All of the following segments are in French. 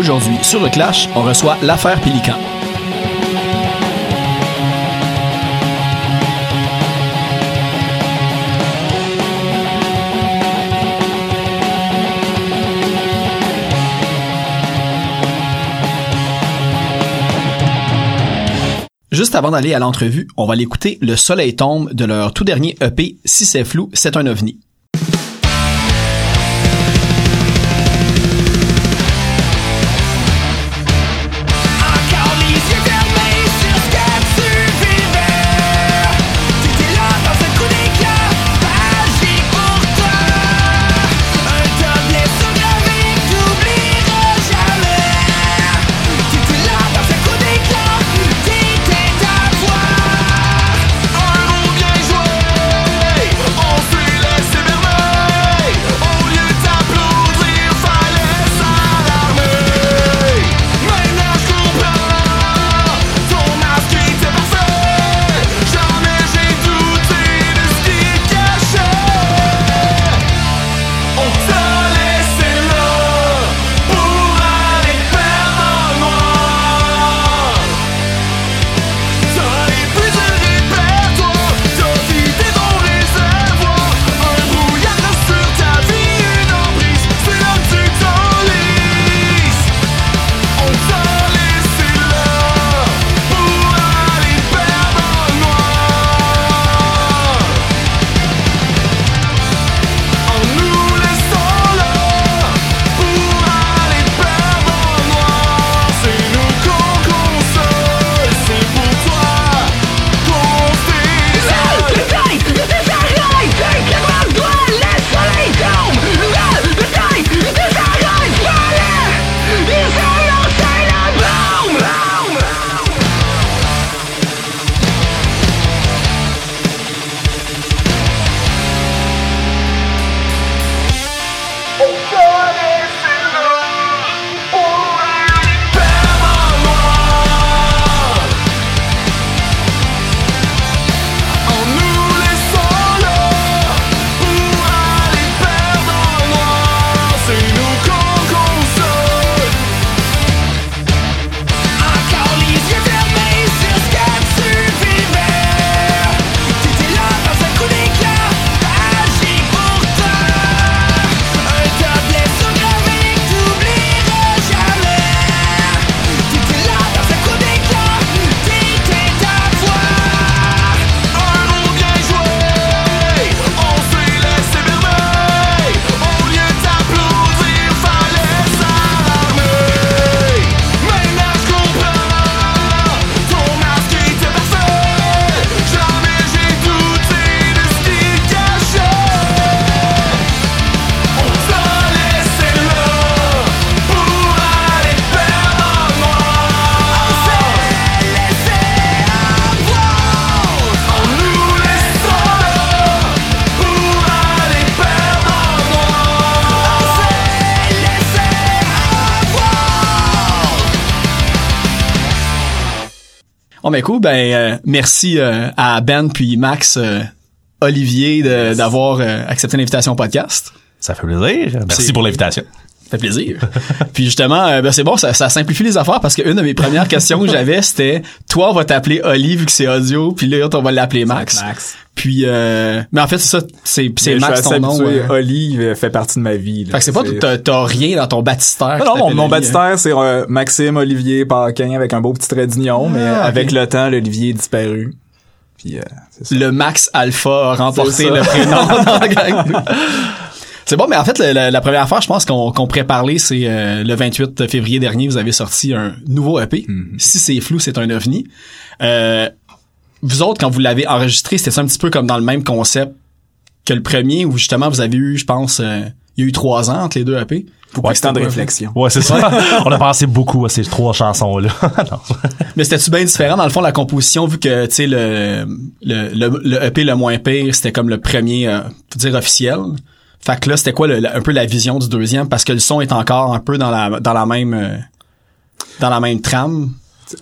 Aujourd'hui, sur le Clash, on reçoit l'affaire Pélican. Juste avant d'aller à l'entrevue, on va l'écouter Le Soleil tombe de leur tout dernier EP Si c'est flou, c'est un ovni. Ben cool, ben euh, merci euh, à Ben puis Max euh, Olivier d'avoir euh, accepté l'invitation au podcast. Ça fait plaisir. Merci pour l'invitation. Ça fait plaisir. puis justement, euh, ben c'est bon, ça, ça simplifie les affaires parce qu'une de mes premières questions que j'avais, c'était toi on va t'appeler Oli vu que c'est audio, puis l'autre on va l'appeler Max. Max. Puis euh, mais en fait c'est ça, c'est c'est Max ton nom. euh. Oli euh, fait partie de ma vie. là. Fait que c'est pas t'as t'as rien dans ton baptistère. Non, non, mon, mon hein. baptistère, c'est euh, Maxime Olivier Paquin avec un beau petit trait d'union, mais Ah, avec le temps, l'Olivier est disparu. Puis, euh, ça. le Max Alpha a remporté le prénom dans la gang. C'est bon, mais en fait, la, la première fois, je pense qu'on qu'on pourrait parler, c'est euh, le 28 février dernier, vous avez sorti un nouveau EP. Si c'est flou, c'est un ovni. Euh, vous autres, quand vous l'avez enregistré, c'était un petit peu comme dans le même concept que le premier, où justement, vous avez eu, je pense, euh, il y a eu trois ans entre les deux EP. Beaucoup de temps de réflexion. Ouais, c'est ça. On a pensé beaucoup à ces trois chansons-là. Mais c'était-tu bien différent dans le fond la composition vu que tu sais le, le le le EP le moins pire c'était comme le premier euh, faut dire officiel? Fait que là c'était quoi le- le- un peu la vision du deuxième? Parce que le son est encore un peu dans la dans la même euh, dans la même trame.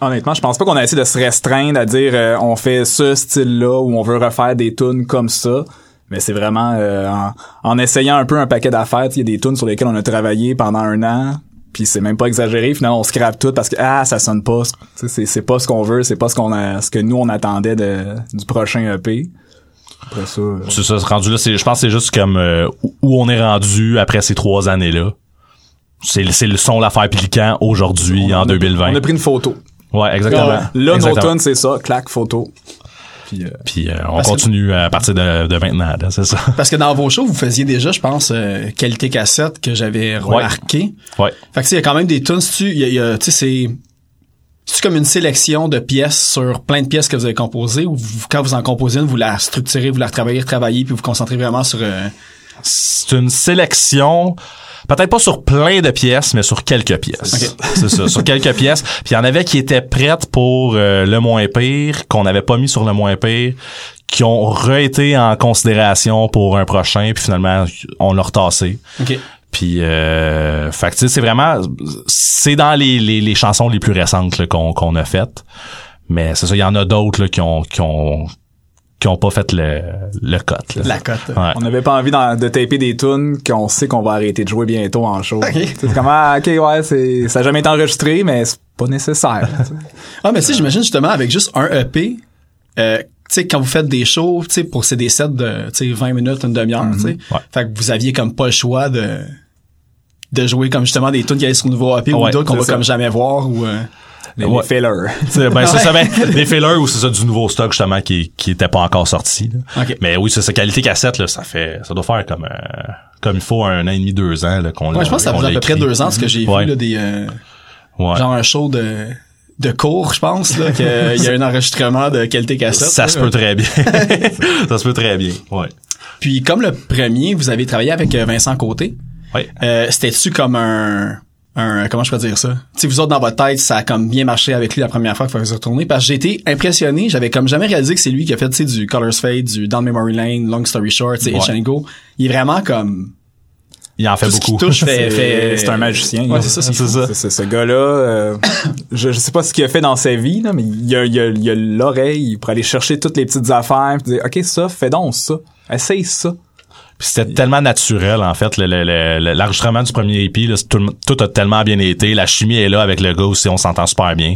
Honnêtement, je pense pas qu'on a essayé de se restreindre à dire euh, on fait ce style-là ou on veut refaire des tunes comme ça. Mais c'est vraiment euh, en, en essayant un peu un paquet d'affaires. Il y a des tunes sur lesquelles on a travaillé pendant un an. Puis c'est même pas exagéré. Finalement, on scrape tout parce que ah ça sonne pas. C'est c'est pas ce qu'on veut. C'est pas ce qu'on a, ce que nous on attendait de, du prochain EP. Après ça. euh, C'est ça, c'est rendu là, c'est, je pense que c'est juste comme euh, où- on est rendu après ces trois années-là. C'est, le- c'est le son l'affaire Pelican aujourd'hui, en 2020. On a pris une photo. Ouais, exactement. Là, tunes, c'est ça. Clac, photo. Puis, euh, Puis euh, on que- continue à partir de, de maintenant, c'est ça. Parce que dans vos shows vous faisiez déjà je pense euh, qualité cassette que j'avais remarqué. Ouais. Fait que tu sais, il y a quand même des tunes, si tu, il y a- il y a, tu sais, c'est, c'est comme une sélection de pièces sur plein de pièces que vous avez composées ou vous- quand vous en composez une, vous la structurez, vous la retravaillez, retravaillez, puis vous vous concentrez vraiment sur, euh, C'est une sélection, peut-être pas sur plein de pièces, mais sur quelques pièces. C'est ça, sur quelques pièces. Puis il y en avait qui étaient prêtes pour euh, le moins pire, qu'on n'avait pas mis sur le moins pire, qui ont re-été en considération pour un prochain, puis finalement, on l'a retassé. ok. Puis, euh, fait que, tu sais, c'est vraiment, c'est dans les, les, les chansons les plus récentes là, qu'on qu'on a faites. Mais c'est ça, il y en a d'autres là, qui ont qui ont qui ont pas fait le le cut. là. La cote. Ouais. On n'avait pas envie de taper des tunes qu'on sait qu'on va arrêter de jouer bientôt en show. C'est comme ah, ok ouais c'est ça a jamais été enregistré mais c'est pas nécessaire. tu sais. Ah, mais tu sais, j'imagine justement avec juste un EP, euh, sais, quand vous faites des shows, tu sais, pour c'est des sets de, tu sais, 20 minutes, une demi-heure, tu sais. Ouais. Fait que vous aviez comme pas le choix de, de jouer comme justement des tunes qui allaient sur le nouveau EP ou d'autres qu'on va ça. comme jamais voir ou, euh, les, Ouais. les fillers. Ben, ça, ben, des fillers ou c'est ça du nouveau stock justement qui qui était pas encore sorti. là. Ok. Mais oui, c'est ça qualité cassette là, ça fait ça doit faire comme euh, comme il faut un an et demi deux ans là, qu'on Ouais, l'a- je pense que ça faisait à peu près deux ans, ce que j'ai Ouais. vu, là, des, euh, Ouais. genre un show de, de cours, je pense, là, qu'il y a un enregistrement de qualité cassette. ça là. se peut très bien. ça se peut très bien. Ouais. Puis comme le premier, vous avez travaillé avec euh, Vincent Côté. Ouais. Euh, c'était-tu comme un, un, comment je peux dire ça? Tu sais, vous autres, dans votre tête, ça a comme bien marché avec lui la première fois que vous retourner parce que j'ai été impressionné. J'avais comme jamais réalisé que c'est lui qui a fait, tu sais, du Colors Fade, du Down Memory Lane, Long Story Short, Ouais. Itch and Go. Il est vraiment comme, Il en fait tout ce beaucoup. touche fait, C'est fait- c'est un magicien. Ouais, c'est ça, c'est C'est ça. C'est- c'est ce gars-là, euh, je, je sais pas ce qu'il a fait dans sa vie, là, mais il a, il a, il a l'oreille pour aller chercher toutes les petites affaires, puis dire, ok, ça, fais donc ça, essaye ça. C'était tellement naturel en fait le- le- le- le- l'enregistrement du premier EP là, tout, tout a tellement bien été la chimie est là avec le gars aussi on s'entend super bien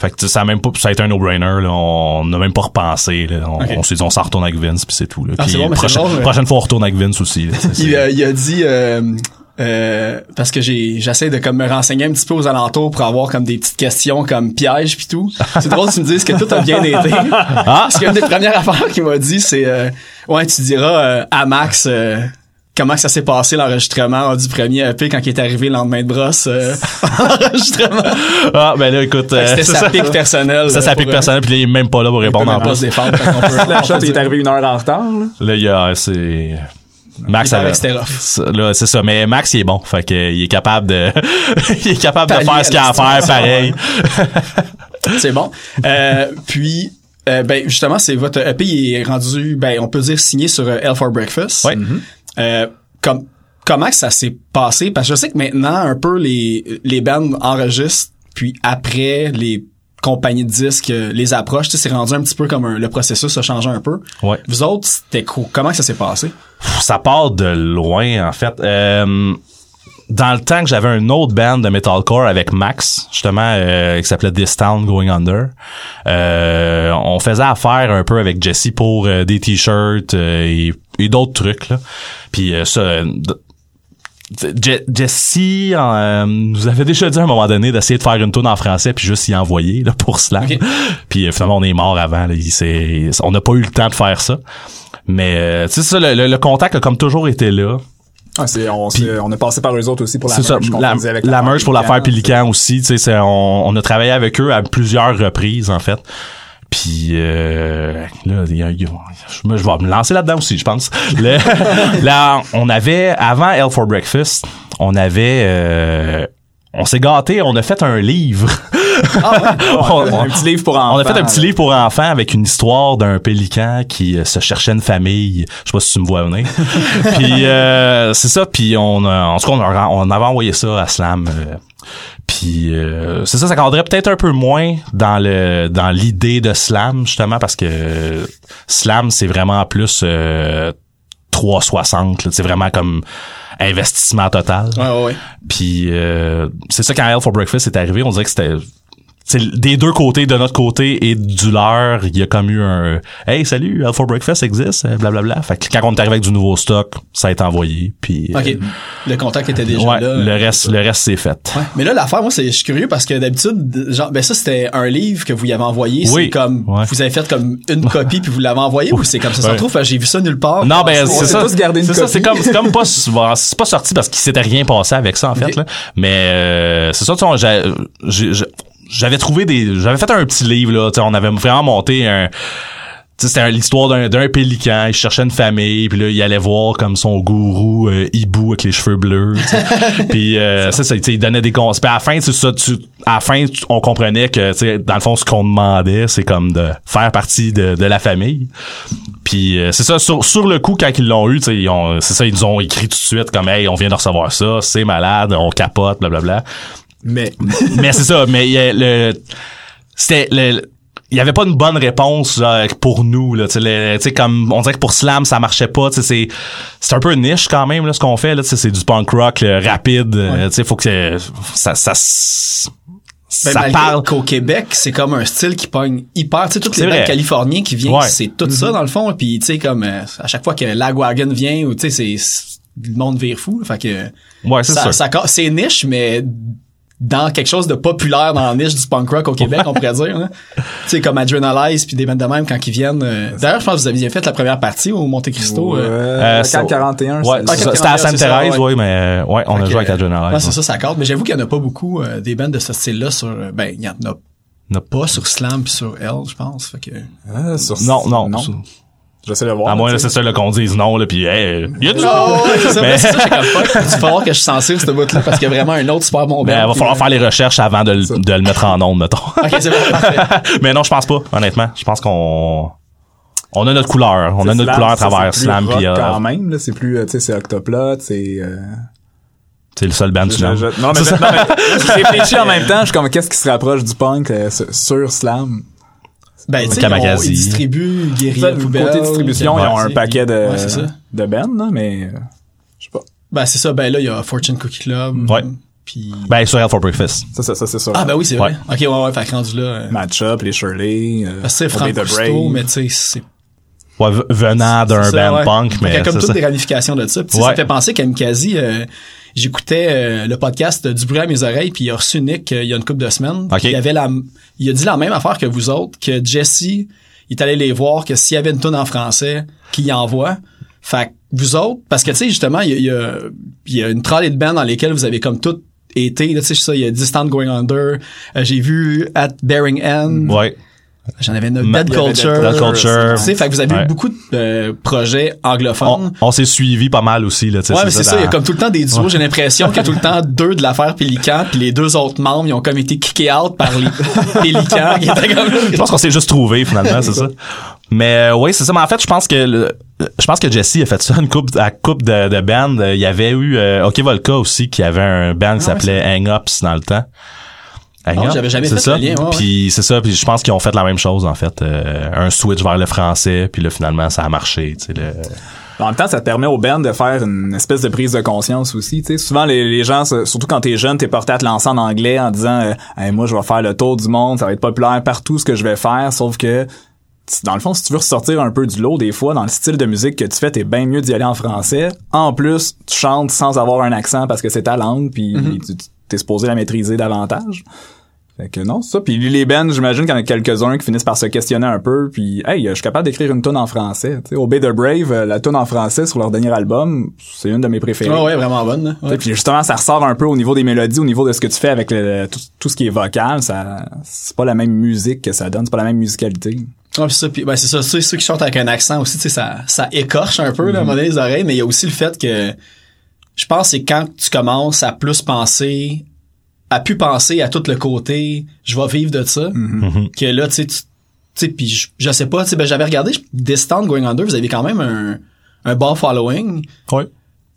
fait que ça a même pas ça a été un no-brainer on n'a même pas repensé là. on, on s'est dit on s'en retourne avec Vince puis c'est tout là. Ah, Puis bon, prochaine, ouais. prochaine fois on retourne avec Vince aussi là. Il, a- il a dit euh, euh, parce que j'ai j'essaie de comme me renseigner un petit peu aux alentours pour avoir comme des petites questions comme pièges puis tout. C'est drôle que tu me dises que tout a bien été. Parce qu'une des premières affaires qu'il m'a dit c'est euh, ouais tu diras euh, à Max euh, comment que ça s'est passé l'enregistrement euh, du premier EP quand il est arrivé le lendemain de brosse euh, enregistrement. ah ben là écoute euh, C'était c'est sa ça pique personnelle. ça ça pour, pique euh, personnel puis là, il est même pas là pour il peut répondre même en pas plus se défendre. peut- on peut il est arrivé une heure en retard, là. là il y a c'est Max ça, là c'est ça. Mais Max il est bon. Fait que il est capable de il est capable de faire ce qu'il a à faire pareil. C'est bon. Euh, puis, euh, ben justement, c'est votre EP il est rendu, ben on peut dire signé sur euh, Hell for Breakfast. Ouais. Euh, comme comment que ça s'est passé? Parce que je sais que maintenant un peu les les bands enregistrent, puis après les compagnies de disques euh, les approches, tu sais, c'est rendu un petit peu comme un- le processus a changé un peu. ouais Vous autres, c'était cool. Comment ça s'est passé? Ça part de loin en fait. Euh, dans le temps que j'avais un autre band de metalcore avec Max, justement, euh, qui s'appelait This Town Going Under, euh, on faisait affaire un peu avec Jesse pour euh, des t-shirts euh, et, et d'autres trucs. Là. Puis euh, ça, Je- Jesse euh, nous avait déjà dit à un moment donné d'essayer de faire une tune en français puis juste y envoyer là, pour Slam. Ok. Puis euh, finalement on est mort avant. Là, il s'est- on n'a pas eu le temps de faire ça. Mais euh, tu sais ça, le, le- le contact a comme toujours été là. Ah, c'est, on, c'est- on a passé par eux autres aussi pour la C'est ça, la, avec la merch pour l'affaire Pelican. Pelican aussi, tu sais, c'est- on, on a travaillé avec eux à plusieurs reprises en fait. Puis euh, là, il y a- il y a- je vais me lancer là-dedans aussi, je pense. Le- là, on avait avant Hell for Breakfast, on avait euh, on s'est gâté, on a fait un livre. On- on- un petit livre pour enfants. on a fait un petit livre pour enfants avec une histoire d'un pélican qui euh, se cherchait une famille. Je sais pas si tu me vois venir. puis euh, c'est ça. Puis on, a, en tout cas, on, a- on avait envoyé ça à Slam. euh, puis euh, c'est ça, ça cadrait peut-être un peu moins dans le dans l'idée de Slam justement parce que Slam c'est vraiment plus euh, 360. là. C'est vraiment comme investissement total. Ouais, ouais, ouais. Puis euh, c'est ça quand Hell for Breakfast est arrivé, on dirait que c'était des deux côtés, de notre côté et du leur, il y a comme eu un Hey, salut, Hell for Breakfast existe, euh, blablabla. Fait que quand on est arrivé avec du nouveau stock, ça a été envoyé. Puis euh, OK. Le contact était déjà ouais, là. le reste, le reste c'est fait. Ouais. Mais là, l'affaire, moi, c'est, je suis curieux parce que d'habitude, genre, ben ça, c'était un livre que vous y avez envoyé. Oui. C'est comme, Ouais. vous avez fait comme une copie puis vous l'avez envoyé ou c'est comme ça? Ça se trouve, j'ai vu ça nulle part. Non, ben c'est ça. C'est ça, c'est comme, c'est comme pas, c'est pas sorti parce qu'il s'était rien passé avec ça en fait là. Mais euh, c'est ça, tu sais, j'avais trouvé des, j'avais fait un petit livre là. tu sais, On avait vraiment monté un. C'était l'histoire d'un, d'un pélican, il cherchait une famille, puis là il allait voir comme son gourou euh, hibou avec les cheveux bleus. puis euh, ça, ça, tu sais, il donnait des conseils. Puis à la fin, c'est ça, tu, à la fin, tu- on comprenait que tu sais, dans le fond, ce qu'on demandait, c'est comme de faire partie de, de la famille. Puis euh, c'est ça, sur, sur le coup, quand ils l'ont eu, tu sais, ils ont- c'est ça, ils nous ont écrit tout de suite comme Hey, on vient de recevoir ça, c'est malade, on capote, blablabla. Mais, mais c'est ça, mais il y a le. C'était le. Il y avait pas une bonne réponse là, pour nous là, tu sais, comme on dirait que pour Slam ça marchait pas, tu c'est c'est un peu niche quand même là ce qu'on fait là, c'est du punk rock là, rapide, euh, tu sais faut que ça ça ben, ça parle qu'au Québec, c'est comme un style qui pogne hyper, tu sais, tous C'est les californiens qui viennent, Ouais. c'est tout ça dans le fond. Puis, tu sais, comme, euh, à chaque fois que Lagwagon vient, ou tu sais, c'est, le monde vire fou. Fait que, Ouais, c'est ça, c'est niche, mais dans quelque chose de populaire dans la niche du punk rock au Québec, on pourrait dire. hein. Tu sais, comme Adrenalize puis des bands de même quand ils viennent. euh, D'ailleurs, je pense que vous aviez fait la première partie au Monte Cristo. Ouais, euh, Euh, le ça- 41, Ouais, c'est- c'est ça. Ok, c'était à c'est ça, Sainte-Thérèse, ouais. ouais, mais ouais, on a joué avec que, Adrenaline. Ouais, c'est ça, ça compte. Mais j'avoue qu'il y en a pas beaucoup euh, des bands de ce style-là sur. euh, Ben, il y en a pas sur Slam puis sur L, je pense. Fait que. Ah, sur- Non, non. non. J'essaie de voir. À moins, c'est ça, là, qu'on dise non, là, pis hey, il y a du Oh, ouais, c'est ça, Mais- mais c'est ça, j'ai comme fuck. Il va falloir que je censure ce bout-là parce qu'il y a vraiment un autre super bon Mais band. il va puis, falloir euh, faire les recherches avant de, le- de le mettre en onde, mettons. Ok, c'est bon, parfait. mais non, je pense pas, honnêtement. Je pense qu'on on a notre couleur. On a notre Slam, couleur à travers Slam pis euh, quand même, là, c'est plus, euh, tu sais, c'est Octoplot, c'est, euh, c'est le seul band je- Slam. je- non, mais, je- non, mais j'ai réfléchi en même temps, je suis comme, qu'est-ce qui se rapproche du punk euh, sur Slam? Ben, tu sais, ils, ont- ils distribuent Poubelle. côté distribution, ils ont un paquet de, de là, mais, euh, je sais pas. Ben, c'est ça. Ben, là, il y a Fortune Cookie Club. Ouais. Puis... Ben, sur Hell for Breakfast. Ça, ça, ça c'est sûr. ah, ben oui, c'est vrai. Ouais. Ok, ouais, ouais, fait rendu là. euh, Match-up, les Shirley, euh, Parce que Frank Cousteau, mais tu sais, c'est Ouais, venant d'un band ouais. punk, Fait qu'il y mais a comme toutes ça. des ramifications de ça. Sais, Ouais. Ça me fait penser qu'à Mikazi, euh, j'écoutais euh, le podcast du bruit à mes oreilles, puis il a reçu Nick euh, il y a une couple de semaines. Ok. Puis Il avait la, il a dit la même affaire que vous autres, que Jesse, il est allé les voir, que s'il y avait une tune en français, qu'il y envoie. Fait que vous autres, parce que tu sais, justement, il y y a, y a une trolley de bands dans lesquelles vous avez comme tout été, tu sais, ça, il y a Distant Going Under, euh, j'ai vu At Bearing End, Ouais. J'en avais une Dead Culture, Dead Culture. tu sais, fait que vous avez Ouais. eu beaucoup de euh, projets On, anglophones. on s'est suivi pas mal aussi, là, tu sais. Ouais, mais c'est ça, il y a comme tout le temps des duos, j'ai l'impression qu'il y a tout le temps deux de l'affaire Pélican, puis les deux autres membres, ils ont comme été kickés out par les Pélicans, comme Je pense qu'on s'est juste trouvé finalement, c'est ça. Mais euh, oui, c'est ça. Mais en fait, je pense que le- je pense que Jesse a fait ça une coupe à coupe de, de band. Il y avait eu euh, OK Volca aussi qui avait un band qui Ah s'appelait Hang Ups dans le temps. Ah, Up, j'avais jamais fait ça. le lien, ouais, ouais. Puis c'est ça. Puis je pense qu'ils ont fait la même chose en fait, euh, un switch vers le français. Puis là finalement ça a marché. Tu sais, le... En même temps, ça te permet aux bands de faire une espèce de prise de conscience aussi. Tu sais, souvent les, les gens, surtout quand t'es jeune, t'es porté à te lancer en anglais en disant, euh, Hey, moi je vais faire le tour du monde, ça va être populaire partout ce que je vais faire. Sauf que dans le fond, si tu veux ressortir un peu du lot, des fois, dans le style de musique que tu fais, t'es bien mieux d'y aller en français. En plus, tu chantes sans avoir un accent parce que c'est ta langue, puis tu- tu- t'es supposé la maîtriser davantage. Fait que non, c'est ça. Puis les bands, j'imagine qu'il y en a quelques-uns qui finissent par se questionner un peu. Puis, hey, je suis capable d'écrire une tune en français. Tu sais, Obey the Brave, euh, la tune en français sur leur dernier album, c'est une de mes préférées. Ouais, ouais, vraiment bonne. là. Ouais. Puis justement, ça ressort un peu au niveau des mélodies, au niveau de ce que tu fais avec le- tout, tout ce qui est vocal. Ça, c'est pas la même musique que ça donne, c'est pas la même musicalité. Ouais, c'est ça. Puis, ben, c'est ça. Ceux, ceux qui chantent avec un accent aussi, tu sais, ça, ça écorche un peu, là, à un moment donné, les oreilles, mais il y a aussi le fait que, je pense, que c'est quand tu commences à plus penser, à plus penser à tout le côté, je vais vivre de ça, que là, tu sais, tu tu sais, puis je, je sais pas, tu sais, ben, j'avais regardé Distant Going Under, vous avez quand même un, un bon following. Ouais.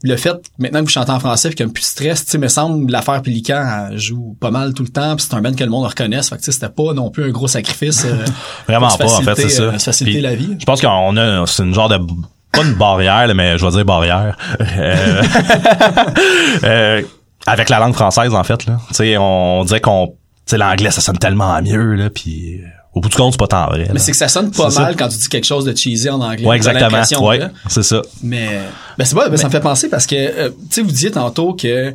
Le fait, maintenant que vous chantez en français, puis qu'il y a plus de stress, tu sais, me semble, l'affaire Pélican elle joue pas mal tout le temps, puis c'est un band que le monde reconnaisse, fait que tu sais, c'était pas non plus un gros sacrifice. euh, Vraiment pas, en fait, c'est faciliter, ça. euh, faciliter Puis, la vie. Je pense qu'on a, c'est une genre de, pas une barrière, là, mais je vais dire barrière. Euh, euh, avec la langue française, en fait, là. Tu sais, on dirait qu'on, tu sais, l'anglais, ça sonne tellement mieux, là, puis euh, au bout du compte, c'est pas tant vrai. là. Mais c'est que ça sonne pas mal ça. quand tu dis quelque chose de cheesy en anglais. Ouais, exactement. Ouais, c'est ça. Mais ben c'est pas, ben, ça me fait penser parce que euh, tu sais vous disiez tantôt que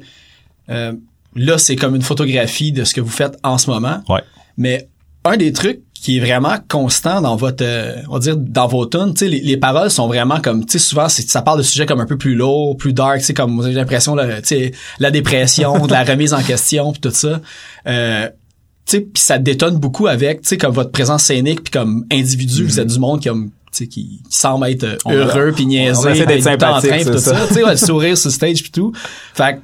euh, là c'est comme une photographie de ce que vous faites en ce moment. Ouais. Mais un des trucs qui est vraiment constant dans votre euh, on va dire dans vos tunes, tu sais les, les paroles sont vraiment comme tu sais souvent c'est ça parle de sujets comme un peu plus lourds, plus dark, tu sais comme j'ai l'impression là, tu sais la dépression, de la remise en question puis tout ça. Euh, tu sais puis ça détonne beaucoup avec tu sais comme votre présence scénique puis comme individu, vous êtes du monde comme tu sais, qui, qui semble être euh, On- heureux puis niaisé, on d'être temps en sympathique, train, puis tout ça. ça. Tu sais, ouais, le sourire sur le stage puis tout. Fait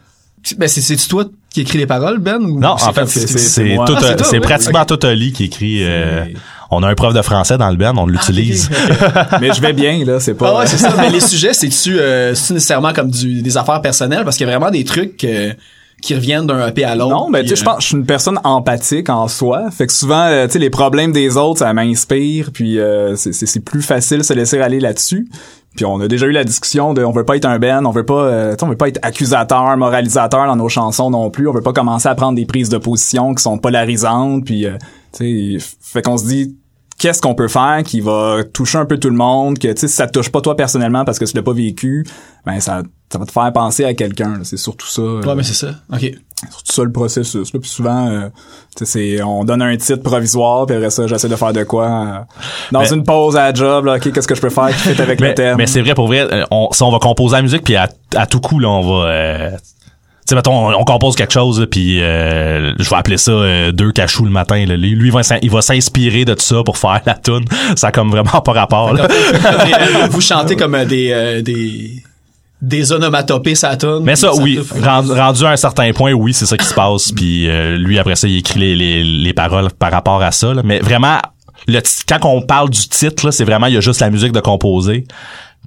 que, ben c'est c'est toi qui écris les paroles Ben ou Non, en fait, c'est c'est- c'est c'est moi? tout, Ah, c'est euh, oui. pratiquement tout Oli qui écrit. euh, on a un prof de français dans le band, on l'utilise. Mais je vais bien, là, c'est pas... Ah ouais, c'est ça. Mais les sujets, c'est-tu euh, c'est-tu nécessairement comme du, des affaires personnelles? Parce qu'il y a vraiment des trucs euh, qui reviennent d'un EP à l'autre. Non, mais tu sais, je pense que je suis une personne empathique en soi. Fait que souvent, euh, tu sais, les problèmes des autres, ça m'inspire, puis euh, c'est- plus facile de se laisser aller là-dessus. Puis on a déjà eu la discussion de on veut pas être un band, on veut pas euh, on veut pas être accusateur, moralisateur dans nos chansons non plus, on veut pas commencer à prendre des prises de position qui sont polarisantes puis euh, tu sais fait qu'on se dit qu'est-ce qu'on peut faire qui va toucher un peu tout le monde, que tu sais si ça te touche pas toi personnellement parce que tu l'as pas vécu, ben ça ça va te faire penser à quelqu'un, là. c'est surtout ça. euh, euh, Ouais, mais c'est ça. OK. c'est surtout ça le processus. Là. Puis souvent, euh, tu sais, c'est on donne un titre provisoire, puis après ça, j'essaie de faire de quoi euh, dans Mais- une pause à la job. Là, ok, qu'est-ce que je peux faire qui fait avec le terme. mais c'est vrai, pour vrai, euh, on, si on va composer la musique, puis à, à tout coup, là, on va... euh, tu sais, mettons, on, on compose quelque chose, là, puis euh, je vais appeler ça euh, deux cachous le matin. Là. Lui, lui, il va il va s'inspirer de tout ça pour faire la tune. Ça a comme vraiment pas rapport. Là. Vous chantez comme euh, des euh, des des onomatopées ça tourne. Mais ça, oui, rendu, rendu à un certain point, oui, c'est ça qui se passe. Puis euh, lui, après ça, il écrit les, les, les paroles par rapport à ça. là. Mais vraiment, le quand on parle du titre, là, c'est vraiment, il y a juste la musique de composer.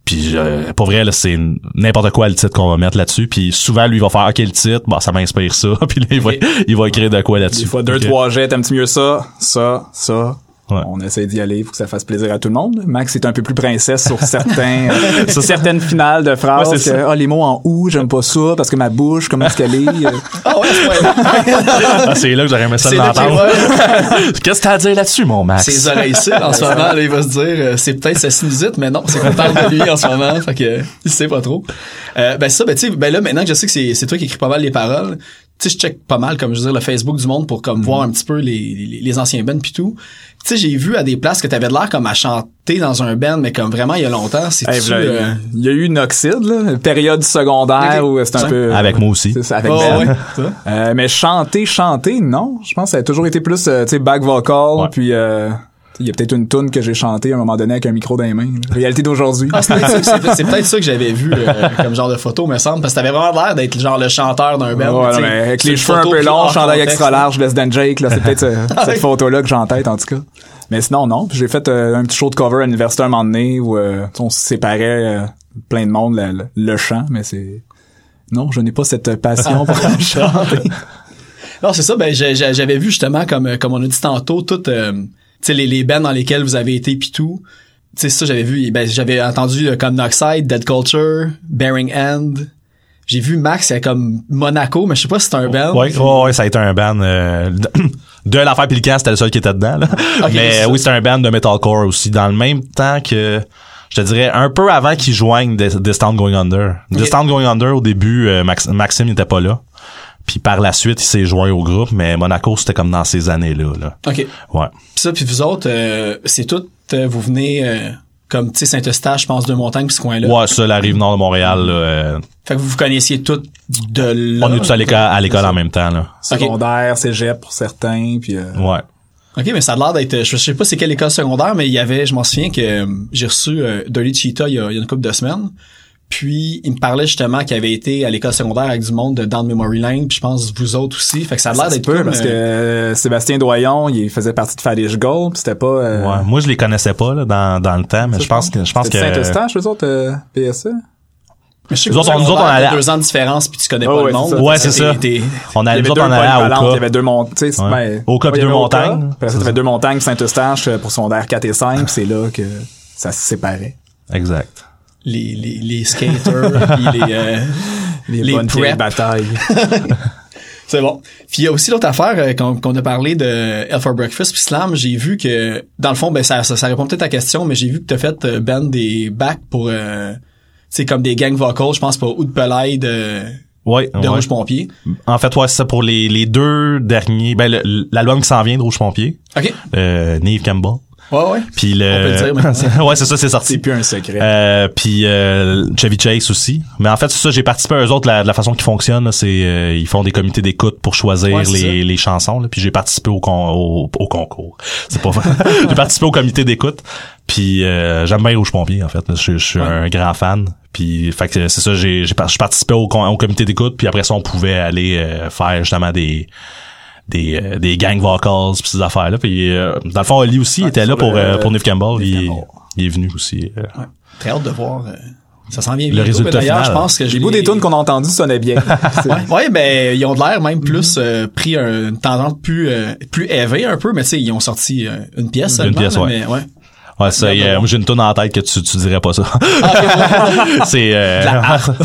Puis euh, pour vrai, là, c'est n'importe quoi le titre qu'on va mettre là-dessus. Puis souvent, lui, il va faire OK le titre, bon, ça m'inspire ça. Puis là, il va, il va écrire de quoi là-dessus. Des fois, deux, trois jets, t'aimes-tu mieux ça, ça, ça? Ouais. On essaie d'y aller pour que ça fasse plaisir à tout le monde. Max est un peu plus princesse sur certains, euh, sur certaines finales de phrases. Ouais, que, ah, les mots en ou, j'aime pas ça parce que ma bouche, comment est-ce qu'elle est. euh. Ah ouais. Ah, c'est là que j'aurais aimé ça de l'entendre. Qu'est-ce que t'as à dire là-dessus, mon Max? Ses oreilles ici, en ce moment, là, il va se dire, euh, c'est peut-être sa sinusite, mais non, c'est qu'on parle de lui en ce moment, fait que, il sait pas trop. Euh, ben ça, ben tu sais, ben là, maintenant que je sais que c'est, toi qui écris pas mal les paroles, sais, je check pas mal, comme je veux dire, le Facebook du monde pour comme Mhm. voir un petit peu les, les, les anciens bands pis tout. Tu sais, j'ai vu à des places que t'avais de l'air comme à chanter dans un band, mais comme vraiment il y a longtemps, c'est Hey, euh... Il y a eu une oxyde, là, une période secondaire où c'était un peu... Avec moi aussi. C'est ça, avec oh, Ben. ouais. Euh, mais chanter, chanter, non. Je pense que ça a toujours été plus, euh, tu sais, back vocal, Ouais. puis euh, il y a peut-être une tune que j'ai chantée à un moment donné avec un micro dans les mains. là. Réalité d'aujourd'hui. Ah, c'est peut-être ça, que j'avais vu euh, comme genre de photo, me semble, parce que t'avais vraiment l'air d'être genre le chanteur d'un band. Ouais, mais avec les cheveux un peu longs, chandail extra large, Less Than Jake, là, c'est peut-être cette photo-là que j'ai en tête, en tout cas. Mais sinon, non. J'ai fait euh, un petit show de cover à l'université un moment donné où euh, on se séparait plein de monde, le, chant, mais c'est... Non, je n'ai pas cette passion pour chanter. Non, c'est ça. Ben, j'avais vu justement, comme, comme on a dit tantôt, euh, tu sais, les, les bands dans lesquels vous avez été pis tout. Tu sais, ça, j'avais vu, ben, j'avais entendu euh, comme Noxide, Dead Culture, Bearing End. J'ai vu Max, il y a comme Monaco, mais je sais pas si c'est un band. Ouais, ouais, ouais, ça a été un band euh, de, l'affaire Pelican, c'était le seul qui était dedans. Là. Ok, Mais c'est oui, c'était un band de metalcore aussi, dans le même temps que je te dirais un peu avant qu'ils joignent Dis- Distant Going Under. Distant Going Under au début, euh, Max- Maxime n'était pas là. Puis par la suite, il s'est joint au groupe, mais Monaco, c'était comme dans ces années-là. Là. OK. Puis Ouais. ça, puis vous autres, euh, c'est tout, euh, vous venez euh, comme, tu sais, Saint-Eustache, je pense, de Montagne, puis ce coin-là. Ouais, ça, la rive nord de Montréal, là, euh, Fait que vous vous connaissiez toutes de là. on est tous à l'école, à l'école en même temps. Là. Secondaire, cégep pour certains, puis euh, Ouais. OK, mais ça a l'air d'être, je sais pas c'est quelle école secondaire, mais il y avait, je m'en souviens que euh, j'ai reçu euh, Dirty Cheetah il y, a, il y a une couple de semaines. Puis, il me parlait justement qu'il avait été à l'école secondaire avec du monde de Down Memory Lane, puis je pense vous autres aussi. Fait que ça a l'air d'être comme, parce que euh, Sébastien Doyon, il faisait partie de Fadish Gold, puis c'était pas euh, Ouais. Moi, je les connaissais pas là, dans, dans le temps, mais je pense que je pense que c'était Saint-Eustache, eux autres, euh, PSE? mais je sais Nous que autres, on- nous autres, on allait- deux ans de différence, puis tu connais Oh, pas ouais, le monde. Ouais, c'est ça. T'es- t'es- on allait avait nous autres, deux on allait Oka. il y avait deux montagnes, ben, Oka puis deux montagnes. puis après ça, t'avais deux montagnes, Saint-Eustache euh, pour secondaire 4 et 5, puis c'est là que ça se séparait. Exact. Les, les, les skaters, puis les, euh, Les, Les bonnes batailles. C'est bon. Puis il y a aussi l'autre affaire euh, qu'on qu'on a parlé de Hell for Breakfast puis Slam. J'ai vu que dans le fond, ben ça, ça, ça répond peut-être à ta question, mais j'ai vu que t'as fait euh, Ben des backs pour euh, tu sais comme des gang vocals, je pense pour Oud Pelay de, Ouais. de ouais. Rouge Pompier. En fait, ouais, c'est ça pour les, les deux derniers. Ben, l'album qui s'en vient de Rouge Pompier, OK. euh, Neve Campbell. Ouais ouais. Puis le. On peut le dire maintenant. ouais, c'est ça, c'est C'est sorti. plus un secret. Euh, puis euh, Chevy Chase aussi. Mais en fait, c'est ça, j'ai participé à eux autres. La, de la façon qu'ils fonctionnent, c'est euh, ils font des comités d'écoute pour choisir Ouais, c'est les, les chansons. Là, puis j'ai participé au, con, au, au concours. C'est pas vrai. j'ai participé au comité d'écoute. Puis euh, j'aime bien Rouge Pompier, en fait. Je, je suis un grand fan. Puis fait que c'est ça, j'ai j'ai par- je participais au, au comité d'écoute. Puis après ça, on pouvait aller euh, faire justement des des, euh, des gang vocals pis ces affaires là puis euh, dans le fond Ali aussi était là pour le- euh, pour Neve Campbell Neve il, Campbell. il est venu aussi euh. Très hâte de voir. euh, ça s'en vient Le bientôt. résultat D'ailleurs, final. je pense que Les bouts des tunes qu'on a entendues sonnaient bien. Ouais, ouais, ben ils ont de l'air même plus euh, pris un- une tendance plus euh, plus éveillée un peu, mais tu sais ils ont sorti euh, une pièce seulement. pièce, ouais. mais ouais. Ouais, ça, Ouais, y est, ouais. moi j'ai une tonne en tête que tu, tu dirais pas ça. C'est euh,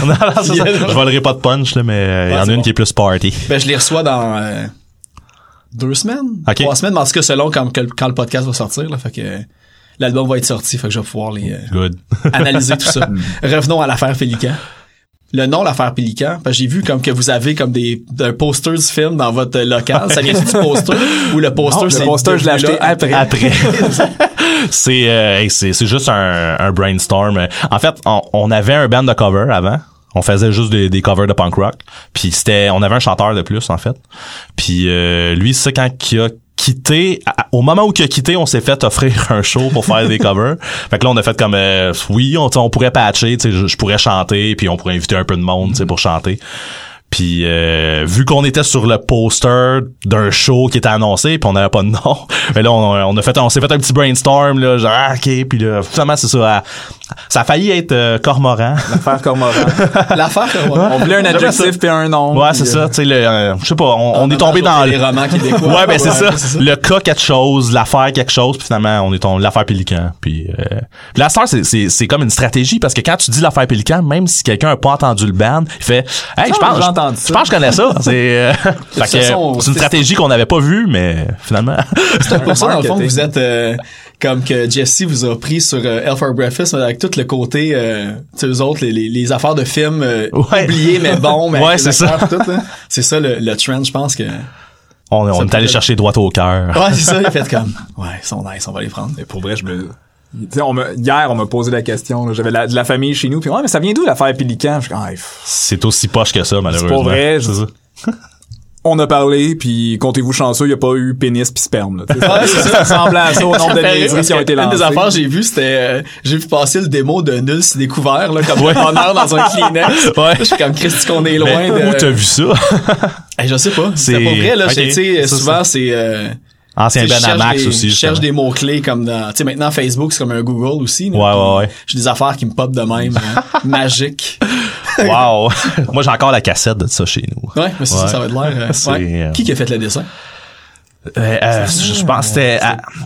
non, non, c'est ça. je volerai pas de punch là, mais il y en a une bon. qui est plus party. Ben, je les reçois dans euh, deux semaines, trois semaines, tout cas selon quand, que- quand le podcast va sortir. Là, fait que l'album va être sorti, fait que je vais pouvoir les euh, Good. analyser tout ça. Revenons à l'affaire Pélican. Le nom l'affaire Pélican, parce que j'ai vu comme que vous avez comme des un poster du film dans votre local. Ça vient du poster ou le poster Non, c'est le poster, je l'ai acheté après. Après? c'est euh, c'est c'est juste un, un brainstorm. En fait, on, on avait un band de cover avant. On faisait juste des, des covers de punk rock. Puis c'était, on avait un chanteur de plus en fait. Puis euh, lui, c'est quand il a quitté, au moment où il a quitté, on s'est fait offrir un show pour faire des covers. Fait que là, on a fait comme, euh, oui, on, on pourrait patcher, je, je pourrais chanter, puis on pourrait inviter un peu de monde, tu sais, pour chanter. Puis euh, vu qu'on était sur le poster d'un show qui était annoncé, puis on n'avait pas de nom, mais là on, on a fait, on s'est fait un petit brainstorm là, genre ah, ok, puis là finalement c'est ça, ça a failli être euh, Cormoran. Faire Cormoran. L'affaire, ouais. On voulait un adjectif puis un nom. ouais, c'est euh, ça, tu sais, le, euh, je sais pas, on, on est tombé dans les le, romans québécois. Ouais, ben c'est ça. Le cas quelque chose, l'affaire quelque chose, puis finalement on est tombé l'affaire Pélican. Puis euh, puis la star c'est c'est c'est comme une stratégie parce que quand tu dis l'affaire Pélican, même si quelqu'un a pas entendu le band, il fait "Hey, je Ah, pense je pense que je connais ça." C'est euh, fait que, façon, c'est une stratégie qu'on n'avait pas vue mais finalement C'est pour ça, dans le fond, vous êtes euh, comme que Jesse vous a pris sur euh, Hell for Breakfast avec tout le côté, euh, tu sais, eux autres, les, les, les affaires de films euh, Ouais. oubliés mais bons, mais Ouais, c'est ça. hein. C'est ça le, le trend, je pense que... on, on est allé chercher droit au cœur. Ouais, c'est ça, il a fait comme... Ouais, ils sont nice, on va les prendre. Mais pour vrai, je me. Tu sais, on me, hier, on m'a posé la question. là. J'avais la- de la famille chez nous. Puis ouais, mais ça vient d'où l'affaire Pélican? Je suis comme, ah, pff. C'est aussi poche que ça malheureusement. pas vrai, C'est je- ça. on a parlé, puis comptez-vous chanceux, il n'y a pas eu pénis puis sperme. Là, Ouais, c'est ça. ça ressemble à ça au nombre de niaiseries qui ont été Une lancées. des affaires que j'ai vu, c'était... euh, j'ai vu passer le démo de Nul c'est découvert, là, comme un honneur dans un Kleenex. Ouais. Je suis comme, Christy, qu'on est loin Mais de... où t'as vu ça? Hey, je sais pas. C'est pas vrai, là. Ok. Tu sais, Ça, souvent, c'est... euh, Ancien Ben Max des- aussi. Je cherche des mots-clés comme dans, tu sais, maintenant Facebook, c'est comme un Google aussi. là. Ouais, ouais, ouais. J'ai des affaires qui me pop de même, hein, magiques. Wow. Moi j'ai encore la cassette de ça chez nous. Ouais, mais c'est ça, Ouais. ça va être l'air. euh, C'est, ouais. euh, Qui qui a fait le dessin? Euh, euh, je pense que c'était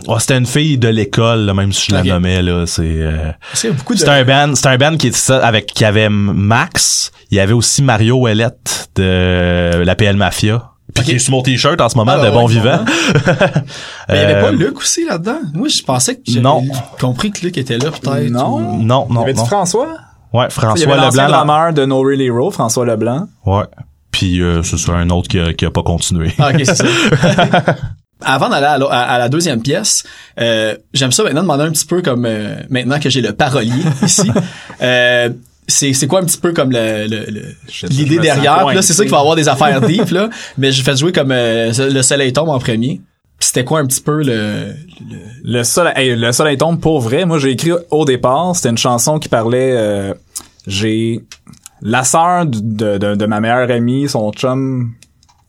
ouais, c'était une fille de l'école là, même si je la nommais là c'est euh, de... c'était un band c'était un band qui était ça avec qui avait Max il y avait aussi Mario Ouellette de la PL Mafia puis qui est sur mon t-shirt en ce moment Ah, de ouais, bon ouais, vivant Mais il y avait pas Luc aussi là-dedans? Moi, je pensais que j'avais Non. compris que Luc était là, peut-être. Non. ou- non Il y non avait non François? Ouais Il y François Leblanc drummer de No Real Hero, François Leblanc. ouais Puis euh, ce soit un autre qui a, qui a pas continué. Ah, ok, c'est ça. Avant d'aller à, la- à- à la deuxième pièce, euh, j'aime ça maintenant demander un petit peu comme euh, maintenant que j'ai le parolier ici. euh, c'est c'est quoi un petit peu comme le, le- le- Je- l'idée derrière? Puis là c'est sûr qu'il va y avoir des affaires deep là mais j'ai fait jouer comme euh, le soleil tombe en premier Puis c'était quoi un petit peu le, le- Le soleil, hey, le soleil tombe pour vrai. Moi, j'ai écrit au départ, c'était une chanson qui parlait. euh, j'ai la sœur de, de, de ma meilleure amie, son chum.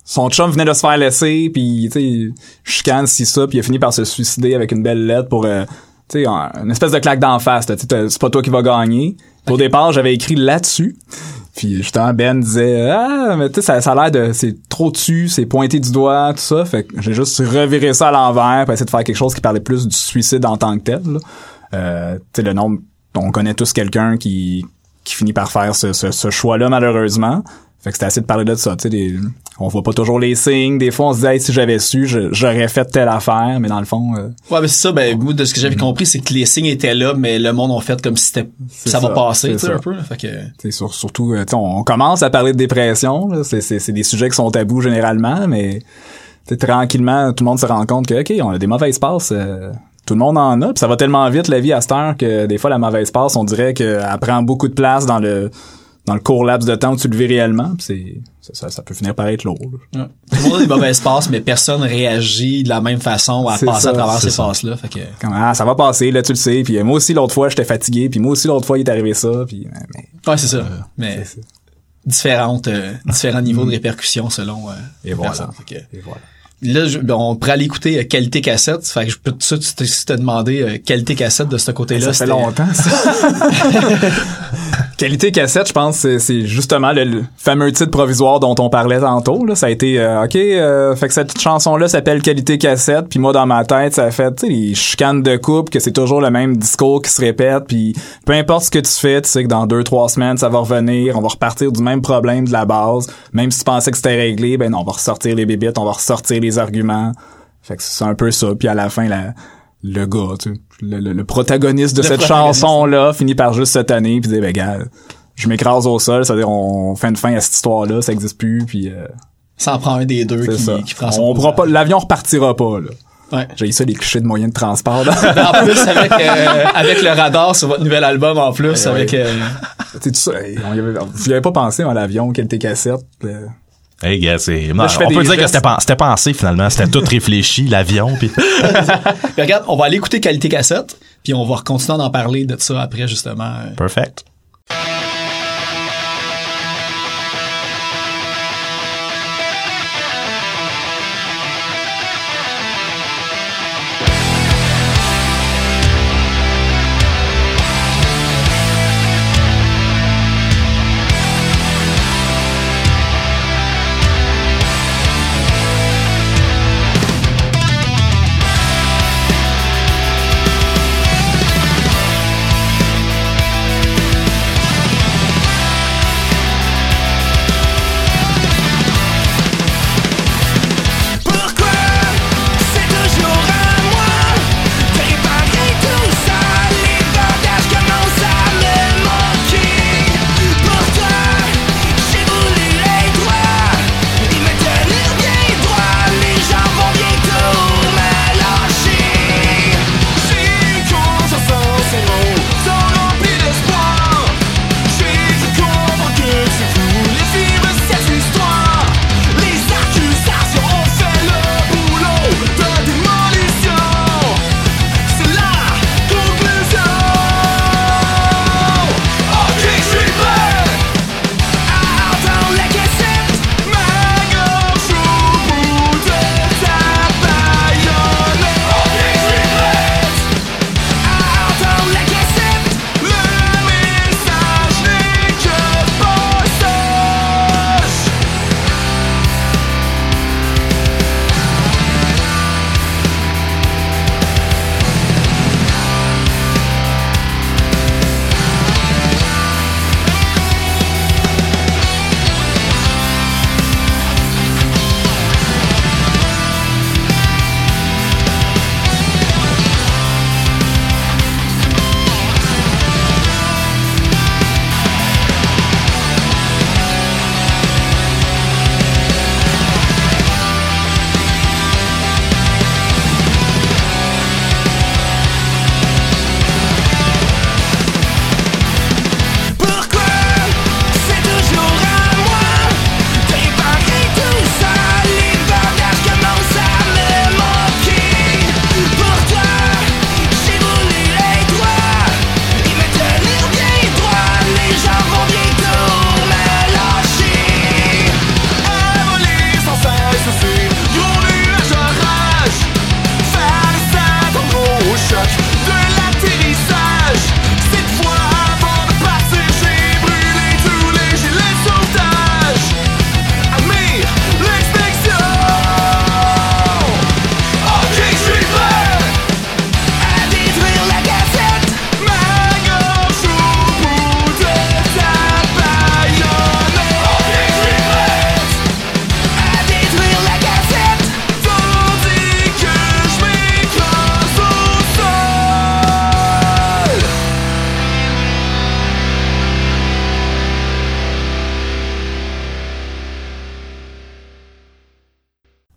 Son chum venait de se faire laisser, puis tu sais, chicane si ça, puis il a fini par se suicider avec une belle lettre pour, euh, tu sais, un- une espèce de claque d'en face. tu sais, C'est pas toi qui va gagner. Au départ, j'avais écrit là-dessus. Puis justement, Ben disait Ah, mais tu sais, ça, ça a l'air de. C'est trop dessus, c'est pointé du doigt, tout ça. Fait que j'ai juste reviré ça à l'envers pour essayer de faire quelque chose qui parlait plus du suicide en tant que tel. Euh, tu sais, le nombre. On connaît tous quelqu'un qui, qui finit par faire ce, ce, ce choix-là, malheureusement. Fait que c'était assez de parler de ça. Tu sais, des- on voit pas toujours les signes. Des fois, on se dit, hey, si j'avais su, j'aurais fait telle affaire. Mais dans le fond, euh, ouais mais c'est ça ben moi de ce que j'avais compris c'est que les signes étaient là mais le monde en fait comme si c'était ça, va passer tu sais un peu fait que sur- surtout, euh, tu sais, on, on commence à parler de dépression. C'est, des sujets qui sont tabous généralement, mais tranquillement, tout le monde se rend compte que ok, on a des mauvaises passes. euh, tout le monde en a, puis ça va tellement vite la vie à cette heure que des fois la mauvaise passe, on dirait qu'elle prend beaucoup de place dans le dans le court laps de temps où tu le vis réellement. puis c'est ça, peut finir par être lourd. Ouais. Tout le monde a des mauvaises passes, mais personne réagit de la même façon à passer ça, à travers ces passes-là. Fait que, ah, ça va passer, là, tu le sais. Puis euh, moi aussi, l'autre fois, j'étais fatigué. Puis moi aussi, l'autre fois, il est arrivé ça. Puis, mais- mais ouais, c'est ça. mais c'est ça. différentes, euh, différents niveaux de répercussion selon. euh, Et voilà. Fait que- Et voilà. Là, je- ben, on pourrait aller écouter euh, qualité cassette. Fait que je peux tout de suite te, te demander euh, qualité cassette de ce côté-là. Ça fait longtemps, ça. Qualité cassette, je pense, c'est- justement le, fameux titre provisoire dont on parlait tantôt. Là. Ça a été, euh, OK, euh, fait que cette chanson-là s'appelle Qualité cassette, puis moi, dans ma tête, ça a fait, tu sais, les chicanes de couple, que c'est toujours le même discours qui se répète, puis peu importe ce que tu fais, tu sais que dans deux, trois semaines, ça va revenir, on va repartir du même problème de la base. Même si tu pensais que c'était réglé, ben non, on va ressortir les bébites, on va ressortir les arguments. Fait que c'est un peu ça. Puis à la fin, la, le gars, tu sais, le, le- le protagoniste de Le cette chanson-là finit par juste se tanner puis dire, ben gars, je m'écrase au sol, c'est-à-dire on fait une fin à cette histoire-là, ça existe plus, puis euh, Ça en prend un des deux qui, ça. qui prend son on courage. pas, l'avion repartira pas là. Ouais. J'ai ça les clichés de moyens de transport. En plus, avec, euh, avec le radar sur votre nouvel album, en plus, Ouais, avec... ouais. euh, tu sais, tout ça, hey, on y avait, vous y avez pas pensé à l'avion, quelle tes cassettes. euh, Hey, gars, c'est. on peut dire que c'était pen- c'était pensé finalement, c'était tout réfléchi, l'avion, puis. regarde, on va aller écouter qualité cassette, puis on va continuer d'en parler de ça après, justement. Perfect.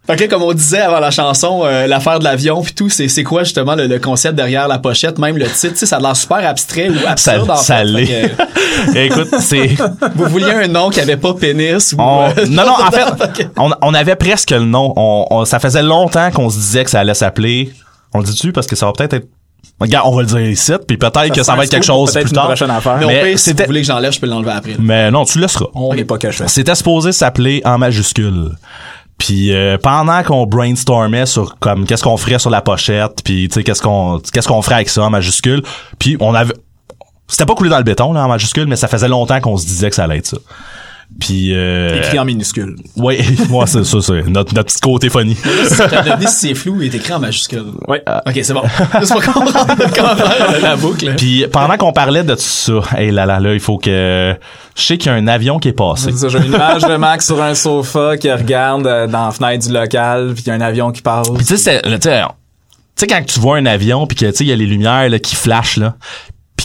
Fait que là, comme on disait avant la chanson, euh, l'affaire de l'avion puis tout, c'est c'est quoi justement le, le concept derrière la pochette, même le titre, ça a l'air super abstrait ou Ça, absurde en ça fait. l'est. Fait que, Écoute, c'est... vous vouliez un nom qui avait pas pénis ou On- euh, non, non, en fait, on, on avait presque le nom. On, on- ça faisait longtemps qu'on se disait que ça allait s'appeler. On le dit-tu? Parce que ça va peut-être être. Regarde, on va le dire ici, puis peut-être que ça va être quelque chose plus tard. prochaine affaire. Mais au Mais pire, si vous voulez que j'enlève, je peux l'enlever après. Mais non, tu le laisseras. On n'est pas caché. C'était supposé s'appeler en majuscule. Puis euh, pendant qu'on brainstormait sur comme qu'est-ce qu'on ferait sur la pochette, puis tu sais qu'est-ce qu'on qu'est-ce qu'on ferait avec ça en majuscule, puis on avait c'était pas coulé dans le béton là en majuscule, mais ça faisait longtemps qu'on se disait que ça allait être ça. Puis euh, Écrit en minuscule. ouais, moi c'est ça c'est notre notre petit côté funny. Si c'est flou, il est écrit en majuscule. Ouais. Ok, c'est bon. Juste pour comprendre comment faire la boucle. Puis pendant qu'on parlait de tout ça, hey là là là, il faut que je sais qu'il y a un avion qui est passé. C'est ça, j'ai une image de Max sur un sofa qui regarde euh, dans la fenêtre du local, puis il y a un avion qui passe. Puis tu sais c'est- tu sais tu sais quand tu vois un avion puis que tu sais il y a les lumières là, qui flashent là.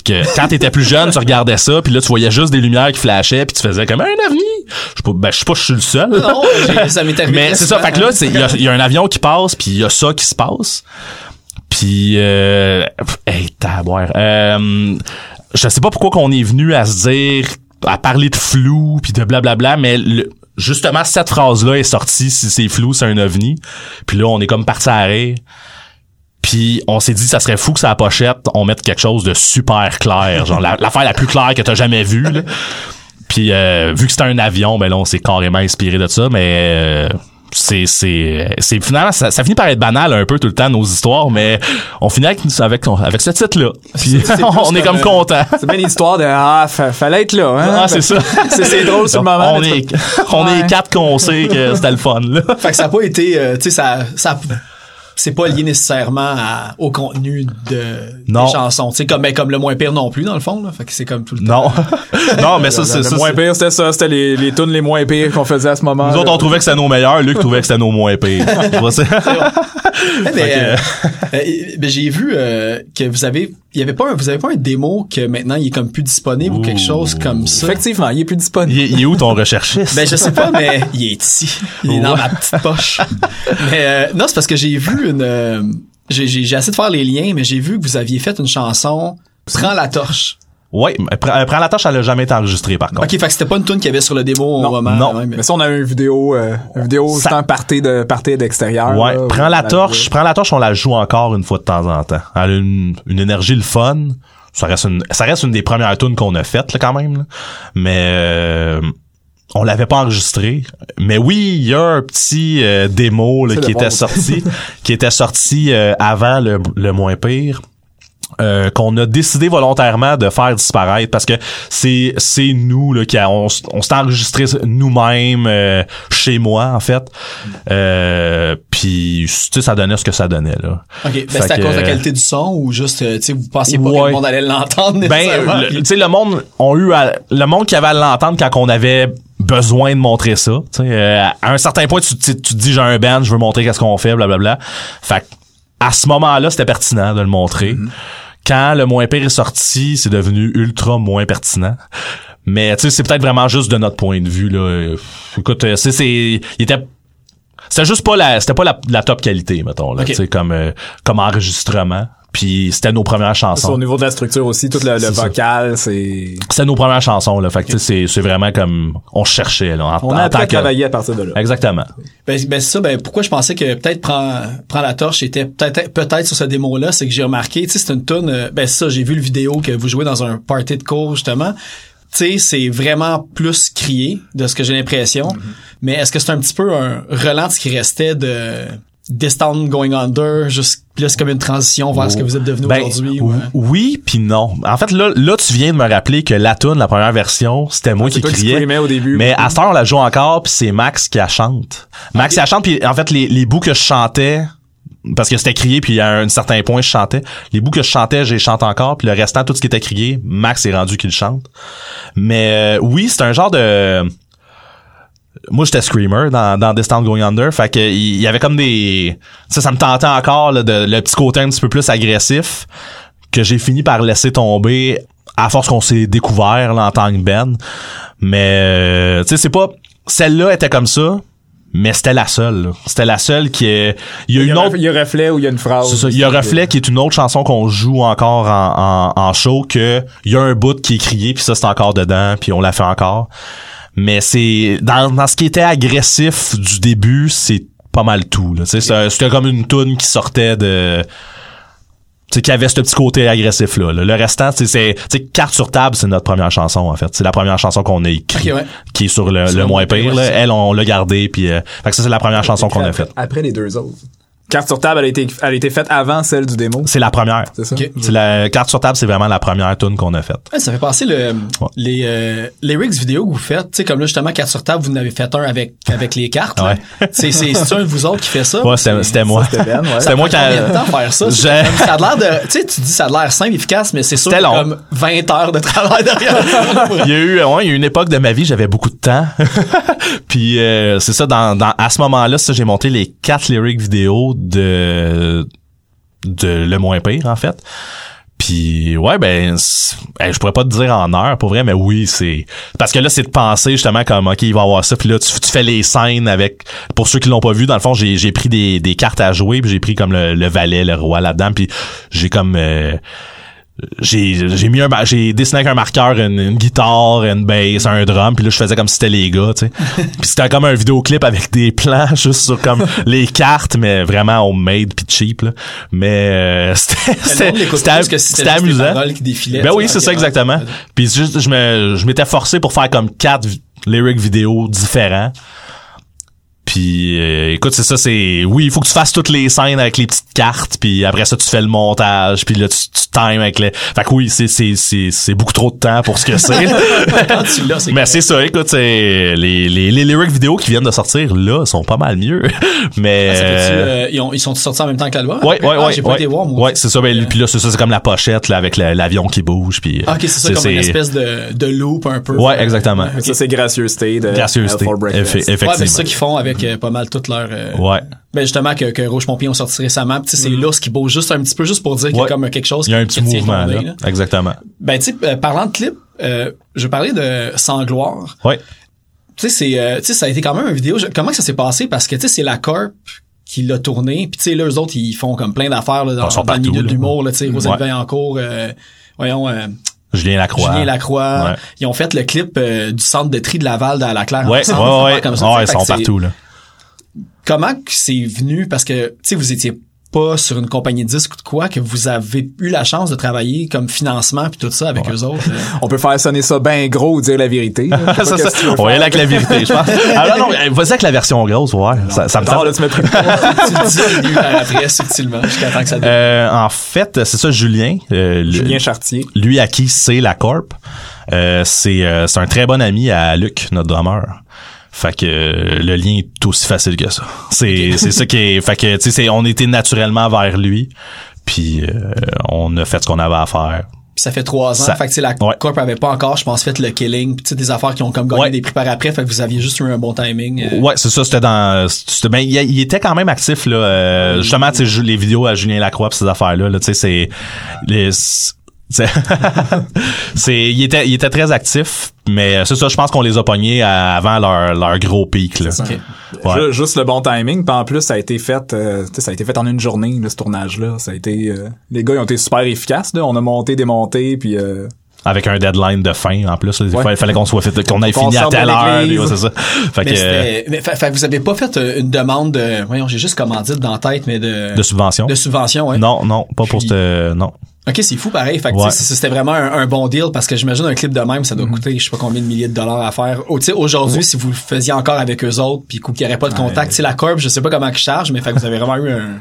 Puis que quand t'étais plus jeune, tu regardais ça, puis là tu voyais juste des lumières qui flashaient, puis tu faisais comme un avenir. Je sais pas ben je sais pas je suis le seul. Non, j'ai- ça m'est arrivé. Mais c'est ça, fait que là, il y a, il y a un avion qui passe, puis il y a ça qui se passe. Puis, euh, hey, taboire. Euh, je sais pas pourquoi qu'on est venu à se dire, à parler de flou, puis de blablabla, mais le- justement, cette phrase-là est sortie, si c'est flou, c'est un ovni. Puis là, on est comme parti à rire. Puis on s'est dit ça serait fou que sa pochette on mette quelque chose de super clair, genre la- l'affaire la plus claire que t'as jamais vue. là. Puis euh, vu que c'était un avion, ben là on s'est carrément inspiré de ça, mais euh, c'est c'est c'est finalement ça, ça finit par être banal un peu tout le temps nos histoires, mais on finit avec avec, avec ce titre là. Puis on est comme comme, content. C'est bien l'histoire de ah fa- fallait être là hein. Ah, c'est ça. c'est drôle sur le moment. On est on Ouais. est quatre qu'on sait que c'était le fun là. Fait que ça a pas été, euh, tu sais, ça, ça, c'est pas lié nécessairement à- au contenu de Non. des chansons. Tu sais, comme, ben, comme le moins pire non plus, dans le fond, là. Fait que c'est comme tout le temps. Non. non, mais ça c'est le ça. moins c'est- pire, c'était ça. C'était les, les tunes les moins pires qu'on faisait à ce moment. Nous autres, on trouvait que c'était nos meilleurs, Luc trouvait que c'était nos moins pires. Eh, mais, euh, euh, ben, j'ai vu euh, que vous avez, il y avait pas, un, vous avez pas un démo que maintenant il est comme plus disponible ou quelque chose comme ça? Effectivement, il est plus disponible. il, est, il est où ton recherchiste? Ben je sais pas, mais il est ici. Il est dans ma petite poche. mais euh, non, c'est parce que j'ai vu une. euh, j'ai j'ai j'ai essayé de faire les liens, mais j'ai vu que vous aviez fait une chanson. Prends la torche. Oui, mais prends, euh, prends la tâche, elle a jamais été enregistrée par contre. Ok, fait que c'était pas une tune qu'il y avait sur le démo au Non, moment. non. ouais, mais- Mais ça, on a une vidéo, euh, une vidéo Ça- un party de party d'extérieur. Ouais, là, prends la torche, prends la torche, on la joue encore une fois de temps en temps. Elle a une, une énergie le fun. Ça reste une, ça reste une des premières tunes qu'on a faites là, quand même. là. Mais euh, on l'avait pas enregistré. Mais oui, il y a un petit euh, démo là, qui était sorti, qui était sorti euh, avant le, le moins pire. Euh, qu'on a décidé volontairement de faire disparaître parce que c'est c'est nous là qui a- on, on s'est enregistré nous-mêmes euh, chez moi en fait. Euh, puis tu sais ça donnait ce que ça donnait là. Ok, ben Fait c'était à cause de la qualité du son ou juste, euh, tu sais, vous pensiez pas que le monde allait l'entendre ben tu sais le monde ont eu à- le monde qui avait à l'entendre quand on avait besoin de montrer ça tu sais euh, à un certain point tu, tu, tu te dis j'ai un band je veux montrer qu'est-ce qu'on fait blablabla. Fait que, à ce moment-là c'était pertinent de le montrer. Mm-hmm. Quand le moins pire est sorti c'est devenu ultra moins pertinent. Mais tu sais c'est peut-être vraiment juste de notre point de vue là. Écoute euh, c'est c'est il était c'était juste pas la c'était pas la, la top qualité mettons là tu sais comme euh, comme enregistrement puis c'était nos premières C'est Au chansons niveau de la structure aussi, tout le, le vocal, c'est. c'était nos premières chansons là fait que tu sais, c'est c'est vraiment comme on cherchait là en, On en a tant appris à que travailler à partir de là. exactement Ben, ben c'est ça, ben pourquoi je pensais que peut-être prend prend la torche était peut-être peut-être sur ce démo là, c'est que j'ai remarqué, tu sais c'est une tune euh, ben c'est ça, j'ai vu le vidéo que vous jouez dans un party de cours justement. Tu sais, c'est vraiment plus crié de ce que j'ai l'impression. Mais est-ce que c'est un petit peu un relent de ce qui restait de This Town Going Under, juste puis là c'est comme une transition vers ce que vous êtes devenu Ben, aujourd'hui. ou- ou, oui puis non. En fait là là tu viens de me rappeler que la tune la première version c'était moi Ah, qui criais. au début. mais à cette heure on la joue encore puis c'est Max qui la chante. Max qui la chante puis en fait les, les bouts que je chantais parce que c'était crié puis à un certain point je chantais. Les bouts que je chantais je les chante encore puis le restant tout ce qui était crié Max est rendu qu'il le chante. Mais euh, oui c'est un genre de moi j'étais screamer dans dans This Town Going Under fait que il y avait comme des ça ça me tentait encore là, de le petit côté un petit peu plus agressif que j'ai fini par laisser tomber à force qu'on s'est découvert là, en tant que Ben mais euh, tu sais c'est pas celle-là était comme ça mais c'était la seule. C'était la seule qui est... Il y a Il y une autre... il y a reflet où il y a une phrase. C'est ça. Il y a Reflet qui est une autre chanson qu'on joue encore en, en, en show que il y a un bout qui est crié puis ça c'est encore dedans puis on la fait encore. Mais c'est dans, dans ce qui était agressif du début, c'est pas mal tout. là. C'était comme une toune qui sortait de qui avait ce petit côté agressif là. Le restant, c'est carte sur table, c'est notre première chanson en fait. C'est la première chanson qu'on a écrite, Ok, ouais. qui est sur le, le moins pire, là. Elle, on l'a gardé puis euh, fait que ça c'est la première chanson qu'on a faite. Après les deux autres. Carte sur table, elle a été, elle a été faite avant celle du démo. C'est la première. C'est ça? Ok. C'est la carte sur table, c'est vraiment la première tune qu'on a faite. Ouais, ça fait passer le, les euh, lyrics vidéo que vous faites. Tu sais, comme là, justement, carte sur table, vous en avez fait un avec, avec les cartes. Ouais. C'est, c'est, c'est un de vous autres qui fait ça? Ouais, c'était moi. C'était Ben, ouais. C'était moi qui combien de temps faire ça? Comme- Ça a l'air de, tu sais, tu dis ça a l'air simple, efficace, mais c'est sûr C'était long. comme 20 heures de travail derrière. Il y a eu, ouais, il y a eu une époque de ma vie, j'avais beaucoup de temps. Puis euh, c'est ça, dans, dans, à ce moment-là, ça, j'ai monté les quatre lyrics vidéo de de Le Moins Pire, en fait. Puis ouais, ben, je pourrais pas te dire en heure, pour vrai, mais oui, c'est parce que là, c'est de penser justement comme ok, il va avoir ça, puis là, tu, tu fais les scènes avec. Pour ceux qui l'ont pas vu, dans le fond, j'ai j'ai pris des, des cartes à jouer, puis j'ai pris comme le, le valet, le roi là-dedans, puis j'ai comme euh, j'ai j'ai mis un j'ai dessiné avec un marqueur une, une guitare une bass un drum puis là je faisais comme si c'était les gars tu sais. Puis c'était comme un vidéoclip avec des plans juste sur comme les cartes mais vraiment homemade puis cheap là. Mais euh, c'était c'était si amusant. qui défilaient, ben oui c'est ça exactement. Puis juste je me je m'étais forcé pour faire comme quatre lyrics vidéo différents puis euh, écoute, c'est ça, c'est oui, il faut que tu fasses toutes les scènes avec les petites cartes, puis après ça tu fais le montage, puis là tu, tu times avec les. Fait que oui, c'est c'est c'est c'est beaucoup trop de temps pour ce que c'est. Quand tu l'as, c'est Mais c'est ça, écoute, c'est les les les lyrics vidéo qui viennent de sortir là sont pas mal mieux. Mais Ah, euh, euh, ils, ont, ils sont sortis en même temps que l'album? Ouais, ouais, Ah, ouais. J'ai pas ouais. été voir, moi. Ouais, c'est ça. Ben, puis là, c'est ça, c'est comme la pochette, là, avec l'avion qui bouge, puis. Ah, ok, c'est ça, comme une espèce de, de loop un peu. Ouais, exactement. Ça, c'est Gracieuseté de Gracieuseté. Ouais, ben, effectivement. c'est ça qu'ils font avec euh, pas mal toute leur. euh, Ouais. Ben justement que, que Rouge Pompier ont sorti récemment, tu sais, c'est là ce qui bouge juste un petit peu juste pour dire qu'il y a comme quelque chose Il y a un petit mouvement, là. Exactement. Ben tu sais, euh, parlant de clip, euh, je parlais de Sans gloire. Ouais. Tu sais, c'est, euh, tu sais, ça a été quand même une vidéo. comment ça s'est passé? Parce que tu sais, c'est la Corp qui l'a tourné, puis tu sais, là, eux autres, ils font comme plein d'affaires là, dans, le milieu de l'humour, là, tu sais, Rosalie Ouais. Vaillancourt, euh, voyons. Euh, Julien Lacroix. Julien Lacroix. Ouais. Ils ont fait le clip euh, du centre de tri de Laval dans la Claire. Ouais, ensemble, ouais, ouais. comme ça, Ouais, ils sont partout, là. Comment que c'est venu? Parce que tu sais vous étiez pas sur une compagnie de disques ou de quoi que vous avez eu la chance de travailler comme financement puis tout ça avec eux autres. euh. On peut faire sonner ça ben gros ou dire la vérité. là. Ça, on va y faire. aller avec la vérité, je pense. Ah, non, non, vas-y avec la version grosse, ouais. Ça, ça me Non, tente. là, tu mettrais tu le dis par après subtilement jusqu'à temps que ça. Euh, en fait, c'est ça, Julien. euh, Julien Chartier. lui à qui c'est la corp, euh, c'est euh, c'est un très bon ami à Luc, notre drummer. Fait que euh, le lien est aussi facile que ça. C'est c'est ça qui est fait que tu sais c'est- on était naturellement vers lui puis euh, on a fait ce qu'on avait à faire. Puis ça fait trois ans. ça- fait que tu sais, la ouais. Corp avait pas encore, je pense, fait le killing. Puis tu sais, des affaires qui ont comme gagné Ouais. des prix par après. Fait que vous aviez juste eu un bon timing. euh. Ouais, c'est ça, c'était dans c'était ben il, il était quand même actif là euh, justement tu les vidéos à Julien Lacroix pis ces affaires là, là tu sais c'est les c'est c'est il était il était très actif mais c'est ça je pense qu'on les a pognés à- avant leur leur gros pic là. Ok. Ouais. Ju- Juste le bon timing. Puis en plus, ça a été fait, euh, ça a été fait en une journée, là, ce tournage-là. Ça a été, euh, les gars, ils ont été super efficaces, là. On a monté, démonté, puis euh, avec un deadline de fin en plus là. il Ouais. fallait, fallait qu'on soit fait qu'on ait Qu'on fini à telle heure ouais, c'est ça fait Mais, que mais fait, fait que vous avez pas fait euh, une demande de, voyons, j'ai juste commandite dans la tête, mais de, de subvention? de subvention, ouais. non non pas pour cette non Ok, c'est fou pareil. Fait que, Ouais. tu sais, c'était vraiment un, un bon deal parce que j'imagine un clip de même, ça doit coûter je sais pas combien de milliers de dollars à faire. Oh, tu sais, aujourd'hui, si vous le faisiez encore avec eux autres, puis qu'il n'y aurait pas de contact, tu sais, la Corp, je sais pas comment ils chargent, mais fait que vous avez vraiment eu un,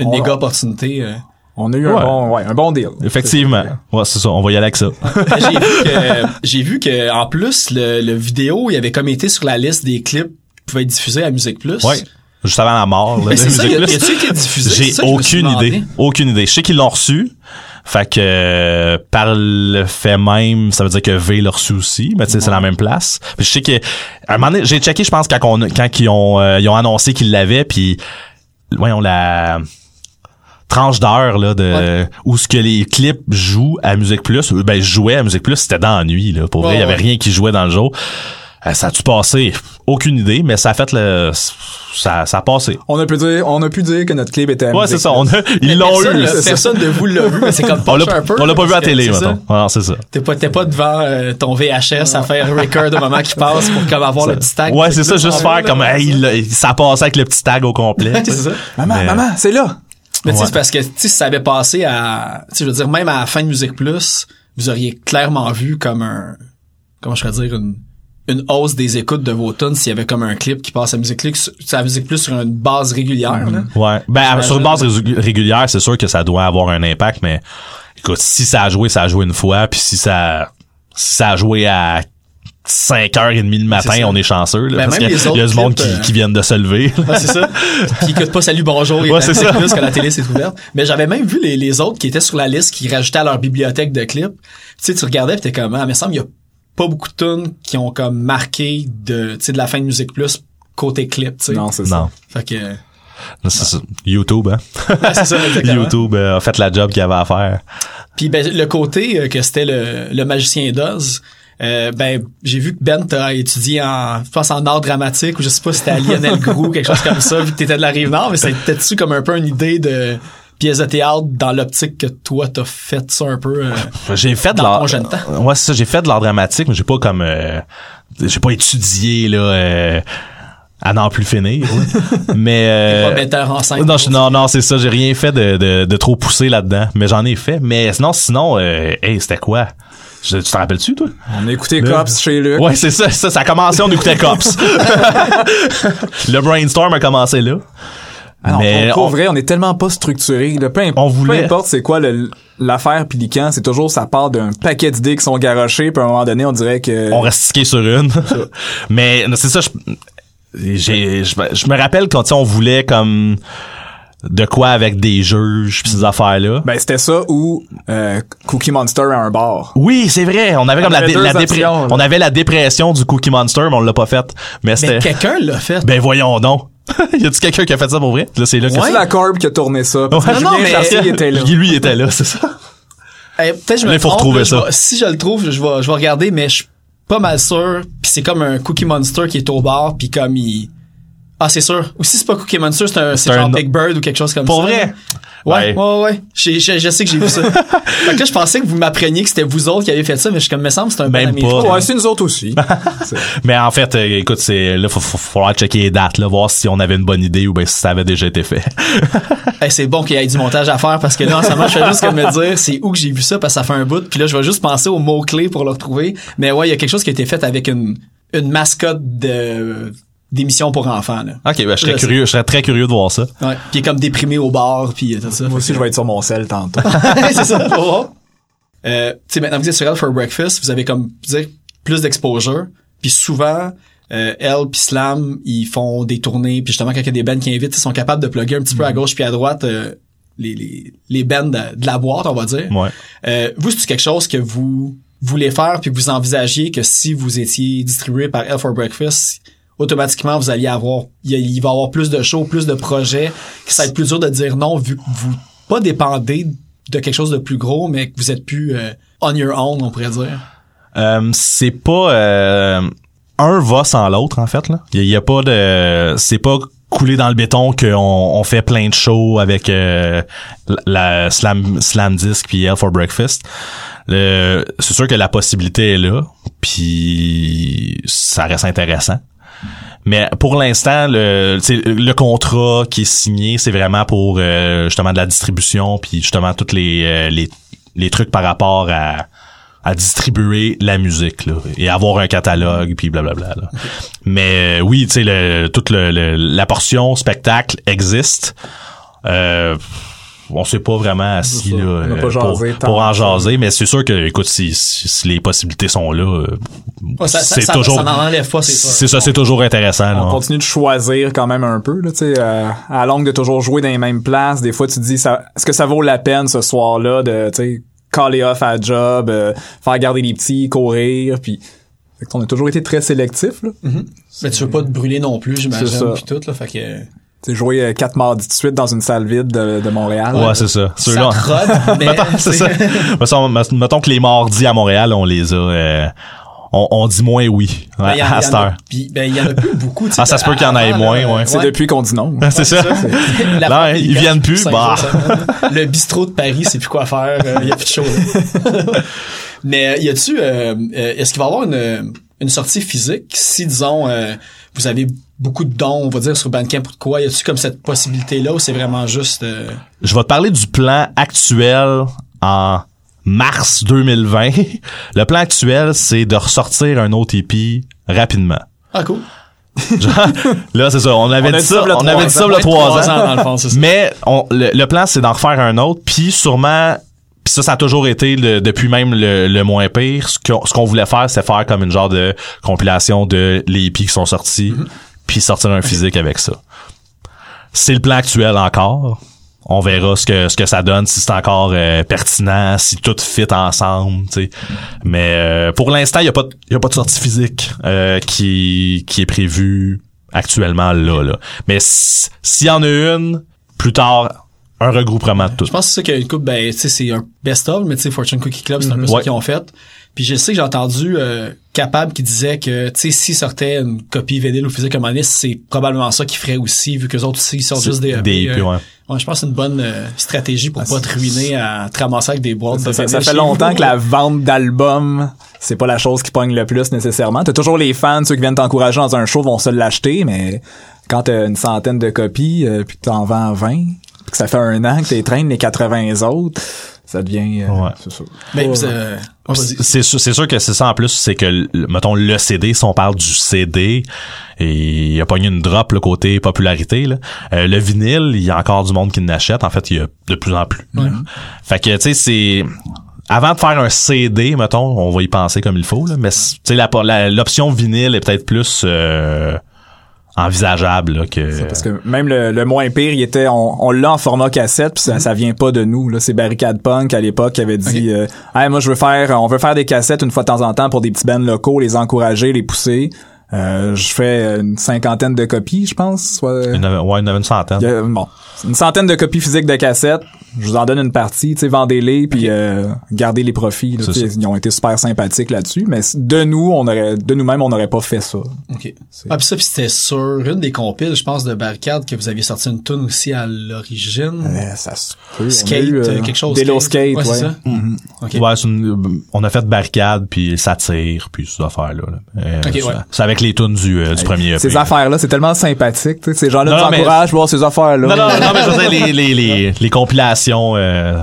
une On- méga opportunité. euh. on a eu Ouais. un bon, ouais, un bon deal. effectivement ouais c'est ça on va y aller avec ça j'ai vu que, j'ai vu que, en plus, le, le vidéo, il avait comme été sur la liste des clips qui pouvaient être diffusés à Musique Plus. ouais juste avant la mort là, c'est ça, il a- a-tu été diffusé? J'ai aucune idée. Aucune idée. Je sais qu'ils l'ont reçu. Fait que euh, par le fait même, ça veut dire que V l'a reçu aussi, mais tu sais, c'est la même place. Puis je sais que à un moment donné, j'ai checké, je pense quand on, quand ils ont euh, ils ont annoncé qu'ils l'avaient, puis voyons la tranche d'heure là de où ce que les clips jouent à Musique Plus, ben jouais à Musique Plus, c'était dans la nuit là. Pour vrai, il y Ouais, avait ouais. rien qui jouait dans le jour. Euh, ça a-tu passé? Aucune idée, mais ça a fait le, ça, ça a passé. On a pu dire, on a pu dire que notre clip était à Ouais, c'est ça. On a, ils l'ont personne, eu. là, c'est ça. Personne de vous l'a vu, mais c'est comme On l'a un peu. on l'a pas vu à télé, c'est ça. mettons. Ah, c'est ça. T'es pas, t'es pas devant euh, ton VHS à faire record au moment qui passe pour comme avoir le petit tag. Ouais, c'est ça, Plus juste faire comme, hey, ça. il- ça a passé avec le petit tag au complet. c'est ça. Maman, Mais- maman, c'est là. Mais tu sais, parce que, tu sais, si ça avait passé à, tu sais, je veux dire, même à la fin de Musique Plus, vous auriez clairement vu comme un, comment je pourrais dire, une, une hausse des écoutes de vos tunes s'il y avait comme un clip qui passe à Musique Plus, à Musique Plus sur une base régulière, là. Ouais. Ben, sur une base ré- régulière, c'est sûr que ça doit avoir un impact, mais écoute, si ça a joué, ça a joué une fois, puis si ça, si ça a joué à 5h30 le matin, on est chanceux, là, Ben, parce même qu'il les y a autres du monde clips, qui, euh, qui viennent de se lever. Ouais, c'est ça. Puis écoute pas Salut Bonjour et Ouais, c'est ça. plus que la télé s'est ouverte. Mais j'avais même vu les, les autres qui étaient sur la liste qui rajoutaient à leur bibliothèque de clips. Tu sais, tu regardais pis t'es comme, ah, mais il me semble qu'il y a pas beaucoup de tunes qui ont comme marqué de, tu sais, de la fin de Musique Plus côté clip, tu sais. Non, c'est Non. ça. Fait que, C'est ça. YouTube, hein. Ouais, ça. YouTube euh, a fait la job qu'il avait à faire. Puis ben, le côté euh, que c'était le, le magicien d'Oz, euh, ben j'ai vu que Ben t'as étudié en je pense en art dramatique ou je sais pas si c'était à Lionel Groux quelque chose comme ça vu que t'étais de la rive nord mais c'était-tu comme un peu une idée de pièce de théâtre dans l'optique que toi t'as fait ça un peu euh, J'ai fait de Dans l'art. ton jeune temps. Ouais, c'est ça. J'ai fait de l'art dramatique, mais j'ai pas comme, euh, j'ai pas étudié là euh, à n'en plus finir. là. mais euh, pas metteur en scène non, je- non, non, c'est ça. J'ai rien fait de, de, de trop poussé là-dedans, mais j'en ai fait. Mais sinon, sinon, euh, hey, c'était quoi? Je- Tu t'en rappelles-tu, toi? On a écouté Le- Cops chez Luc. Ouais, c'est ça, ça. Ça a commencé, on écoutait Cops. le brainstorm a commencé là. Ah mais pour, on- vrai, on est tellement pas structuré. Là, peu, imp- On voulait- peu importe c'est quoi le- l'affaire puis quand, c'est toujours ça part d'un paquet d'idées qui sont garochées, puis à un moment donné, on dirait que on reste sur une. Mais c'est ça, je, j'ai, je, me- je me rappelle quand tu sais, on voulait comme de quoi avec des juges pis ces affaires-là. ben c'était ça ou euh, Cookie Monster à un bar. oui, c'est vrai. On avait comme On la, avait la options, là. on avait la dépression du Cookie Monster, mais on l'a pas fait. Mais mais c'était, quelqu'un l'a fait ben voyons donc. y a-tu quelqu'un qui a fait ça pour vrai? Là, c'est là que C'est la Corb qui a tourné ça? parce que Ouais. Non, non, mais- Chartier était là. Lui, il était là, c'est ça. Eh, peut-être je me il faut retrouver ça. vais- si je le trouve je vais je vais regarder mais je suis pas mal sûr puis c'est comme un Cookie Monster qui est au bar puis comme il ah c'est sûr ou si c'est pas Cookie Monster c'est un c'est C'est genre un- Big Bird ou quelque chose comme Pour ça vrai? là. Ouais, Ouais. ouais, ouais. J'ai- j'ai- je sais que j'ai vu ça. fait que là, je pensais que vous m'appreniez que c'était vous autres qui avez fait ça, mais je comme, me semble que c'est un Même bon pas. Ouais, c'est nous autres aussi. Mais en fait, euh, écoute, c'est là, faut, faut, faut falloir checker les dates, là, voir si on avait une bonne idée ou ben si ça avait déjà été fait. Hey, c'est bon qu'il y ait du montage à faire parce que là, en ce moment, je fais juste comme me dire, c'est où que j'ai vu ça parce que ça fait un bout. Puis là, je vais juste penser aux mots-clés pour le retrouver. Mais ouais, il y a quelque chose qui a été fait avec une, une mascotte de, d'émission pour enfants, là. Ok, ben, je serais curieux, je serais très curieux de voir ça. Ouais. Puis il est comme déprimé au bar, puis euh, tout ça. Moi aussi, je vais être sur mon sel tantôt. c'est ça, voir. Euh, tu sais, maintenant vous êtes sur Elle for Breakfast, vous avez comme, dire, plus d'exposure. Puis souvent, euh, Elle puis Slam, ils font des tournées. Puis justement, quand il y a des bands qui invitent, ils sont capables de plugger un petit peu à gauche puis à droite euh, les, les, les bands de, de la boîte, on va dire. Ouais. Euh, vous, c'est quelque chose que vous voulez faire puis que vous envisagiez que si vous étiez distribué par Elle for Breakfast, automatiquement, vous alliez avoir, il, va y avoir plus de shows, plus de projets, que ça va être plus dur de dire non vu que vous pas dépendez de quelque chose de plus gros, mais que vous êtes plus euh, on your own, on pourrait dire. Euh, c'est pas euh, un va sans l'autre en fait là. Il y, a- pas de c'est pas coulé dans le béton qu'on on fait plein de shows avec euh, la la slam slam disc puis Hell for Breakfast. C'est sûr que la possibilité est là, puis ça reste intéressant. Mais pour l'instant, le, le contrat qui est signé, c'est vraiment pour euh, justement de la distribution, puis justement tous les, euh, les, les trucs par rapport à, à distribuer la musique là, et avoir un catalogue, puis blablabla. Là. Mais euh, oui, tu sais, le, toute le, le- la portion spectacle existe. Euh, on s'est pas vraiment assis là, On n'a euh, pas pour, jasé tant pour en jaser, mais c'est sûr que, écoute, si, si, si les possibilités sont là, euh, Ouais, ça, ça, c'est ça, toujours ça n'en enlève pas, c'est ça, c'est toujours intéressant. On là. continue de choisir quand même un peu, là, tu sais, euh, à la longue de toujours jouer dans les mêmes places. Des fois, tu te dis, ça, est-ce que ça vaut la peine ce soir-là de, tu sais, caller off à job, euh, faire garder les petits, courir, puis fait qu'on a toujours été très sélectif, là. Mais tu veux pas te brûler non plus, j'imagine, puis tout, là, fait que... Tu sais, jouer euh, quatre mardis de suite dans une salle vide de, de Montréal. Ouais, c'est ça. Ça Ceux-là, mais... Mettons, c'est ça. Mettons, mettons que les mardis à Montréal, on les a, euh, on, on dit moins oui Ben, ouais, à cette heure. puis, ben, il y en a plus beaucoup. tu sais. Ah, ça se peut qu'il y en ait moins, ouais. C'est depuis qu'on dit non. c'est ça. La Là, ils viennent plus, bah. Le bistrot de Paris, c'est plus quoi faire. Il y a plus de choses. Mais euh, y a-tu, euh, euh, est-ce qu'il va y avoir une, une sortie physique si, disons, euh, vous avez beaucoup de dons, on va dire, sur Bandcamp ou de quoi? Y a-tu comme cette possibilité-là ou c'est vraiment juste... euh, Je vais te parler du plan actuel en mars 2020. Le plan actuel, c'est de ressortir un autre EP rapidement. Ah, cool. Genre, là, c'est ça. On avait On dit ça, on avait dit ça, a trois ans. ans, dans le fond, c'est ça. Mais on, le, le plan, c'est d'en refaire un autre, puis sûrement, puis ça, ça a toujours été le- depuis même le, le moins pire. Ce qu'on, ce qu'on voulait faire, c'est faire comme une genre de compilation de les hippies qui sont sortis, Mm-hmm. puis sortir un physique avec ça. C'est le plan actuel encore. On verra ce que ce que ça donne, si c'est encore euh, pertinent, si tout fit ensemble, tu sais. Mais euh, pour l'instant, il y a pas de, y a pas de sortie physique euh, qui qui est prévue actuellement là là. Mais s'il y en a une plus tard, un regroupement de tout. Je pense que c'est ça qu'il y a une coupe, ben, tu sais, c'est un best-of, mais tu sais, Fortune Cookie Club, c'est un peu ça Ouais. qu'ils ont fait. Puis je sais que j'ai entendu euh, Capable qui disait que, tu sais, s'il sortait une copie vinyle ou physique comme c'est probablement ça qu'ils feraient aussi, vu que autres aussi, ils sortent juste des EP. Des EP, euh, ouais. ouais, je pense que c'est une bonne euh, stratégie pour pas te ruiner à te ramasser avec des boîtes Ça, de ça- ça fait longtemps vous. que la vente d'albums, c'est pas la chose qui pogne le plus nécessairement. T'as toujours les fans, ceux qui viennent t'encourager dans un show vont se l'acheter, mais quand t'as une centaine de copies, euh, puis que t'en vends 20, puis que ça fait un an que t'es traînes les 80 autres, ça devient... euh, Ouais. c'est ça. Mais, euh, oh. C'est sûr, c'est sûr que c'est ça en plus, c'est que, le- mettons, le CD, si on parle du CD, et il a pogné une drop, le côté popularité, là. Euh, le vinyle, il y a encore du monde qui l'achète. En fait, il y a de plus en plus. Fait que, tu sais, c'est... Avant de faire un CD, mettons, on va y penser comme il faut, là, mais, tu sais, la- la- l'option vinyle est peut-être plus... envisageable là, que Parce que même le, le moins pire, il était, on, on l'a en format cassette, puis ça, ça vient pas de nous. Là, c'est Barricade Punk à l'époque qui avait dit, euh, Hey, moi je veux faire, on veut faire des cassettes une fois de temps en temps pour des petits bands locaux, les encourager, les pousser. Euh, je fais une cinquantaine de copies, je pense. Soit, avait- ouais, avait une centaine. a- bon, une centaine de copies physiques de cassettes. Je vous en donne une partie, tu sais, vendez-les puis euh, gardez les profits. là, ils ont été super sympathiques là-dessus, mais de nous, on aurait, de nous-mêmes, on n'aurait pas fait ça. OK. Ah, puis ça, puis c'était sur une des compiles, je pense, de Barricade, que vous aviez sorti une tune aussi à l'origine. Mais ça se peut. Skate, eu, euh, euh, quelque chose. Délo skate, ouais. c'est ouais. ça? OK. Ouais, c'est une- on a fait barricade puis satire puis ces affaires là. Ok, c'est, ouais. c'est avec les tunes du, euh, du premier EP. Ces affaires-là, c'est tellement sympathique. tu sais, Ces gens-là nous mais- encouragent à voir ces affaires-là. Non, non, non, mais je veux dire, les, les, les, les compilations euh,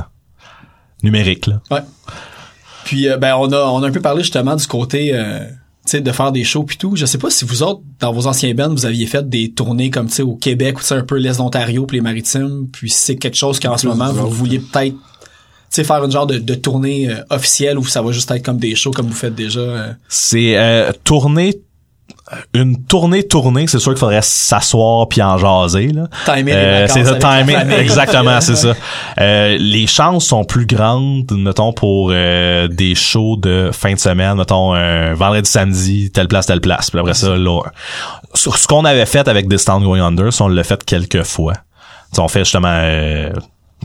numériques là. Ouais. Puis euh, ben on a on a un peu parlé justement du côté euh, tu sais de faire des shows puis tout. Je sais pas si vous autres dans vos anciens bands vous aviez fait des tournées comme tu sais au Québec ou tu sais un peu l'est d'Ontario puis les maritimes puis c'est quelque chose qu'en ce moment vous vouliez peut-être tu sais faire une genre de, de tournée euh, officielle ou ça va juste être comme des shows comme vous faites déjà. euh? C'est euh, tourner une tournée tournée, c'est sûr qu'il faudrait s'asseoir puis en jaser là. Timer Euh, c'est ça, exactement, c'est ça. Euh, les chances sont plus grandes, mettons, pour euh, des shows de fin de semaine, mettons, un vendredi, samedi, telle place, telle place. Puis après ça, là, sur ce qu'on avait fait avec Town Going Under, on l'a fait quelques fois. On fait justement...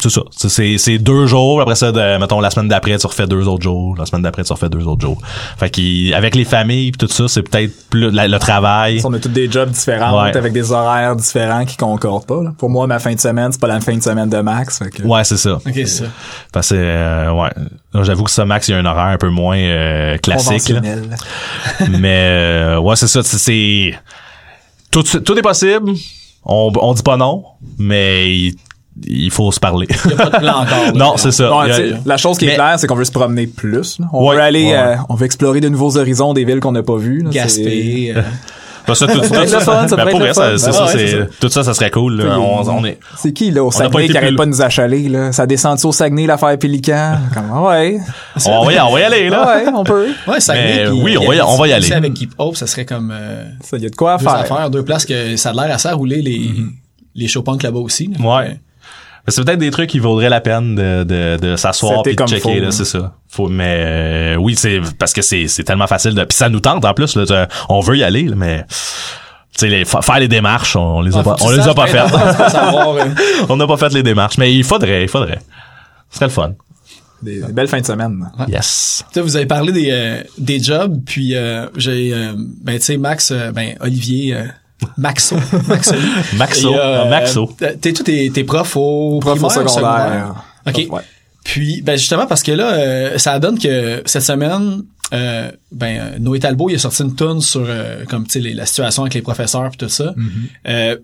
c'est ça. C'est- C'est, c'est deux jours. Après ça, de, mettons, la semaine d'après, tu refais deux autres jours. La semaine d'après, tu refais deux autres jours. Fait qu'avec les familles pis tout ça, c'est peut-être plus la- le travail. On a tous des jobs différents, Ouais. avec des horaires différents qui concordent pas. là. Pour moi, ma fin de semaine, c'est pas la fin de semaine de Max. fait que- Ouais, c'est ça. OK, c'est ça. Parce que, euh, ouais. Là, J'avoue que ça, Max, il y a un horaire un peu moins euh, classique. là. Mais, euh, ouais, c'est ça. c'est- C'est... Tout, tout est possible. On, on dit pas non, mais il, faut se parler. Il y a pas de plan encore. là. non, c'est ça. Bon, a- la chose qui est Mais- claire, c'est qu'on veut se promener plus. là. On Ouais, veut aller, ouais, euh, on veut explorer de nouveaux horizons des villes qu'on n'a pas vues. là. Gaspé. euh, Bah, ça, tout, fun, ça ben, pour vrai, ça, c'est ça, ouais, tout ça, ça serait cool. là. On, on est, C'est qui, là, au Saguenay, été qui arrête pas de nous achaler, là? Ça descend au Saguenay, l'affaire Pélican? Comme, ah ouais. on, va y, on va y aller, là. Ouais, on peut. Ouais, Mais puis, oui, on va y- on va y aller. Avec Keep Hope, ça serait comme euh, Ça, y a de quoi à deux faire. affaires, deux places que ça a l'air assez à rouler les les show punk là-bas aussi. là. Ouais. Mais c'est peut-être des trucs qui vaudraient la peine de, de, de s'asseoir puis de checker là, hein. c'est ça. Faut mais euh, oui, c'est parce que c'est c'est tellement facile de puis ça nous tente en plus là, on veut y aller là, mais tu sais les fa- faire les démarches, on les a Ouais, pas on les a saches pas faites. euh, on n'a pas fait les démarches, mais il faudrait, il faudrait. Ce serait le fun. Des, des belles fins de semaine. Yes. Tu sais, vous avez parlé des, euh, des jobs, puis euh, j'ai, euh, ben tu sais, Max, euh, ben Olivier, euh, Maxo, Maxo. Maxo, Et, euh, Maxo. T'es tous tes, tes profs au Prof au primaire, au secondaire. OK. Ouais. Puis, ben justement, parce que là, euh, ça donne que cette semaine, euh, ben euh, Noé Talbot, il a sorti une tonne sur, euh, comme tu sais, les- la situation avec les professeurs puis tout ça. Euh,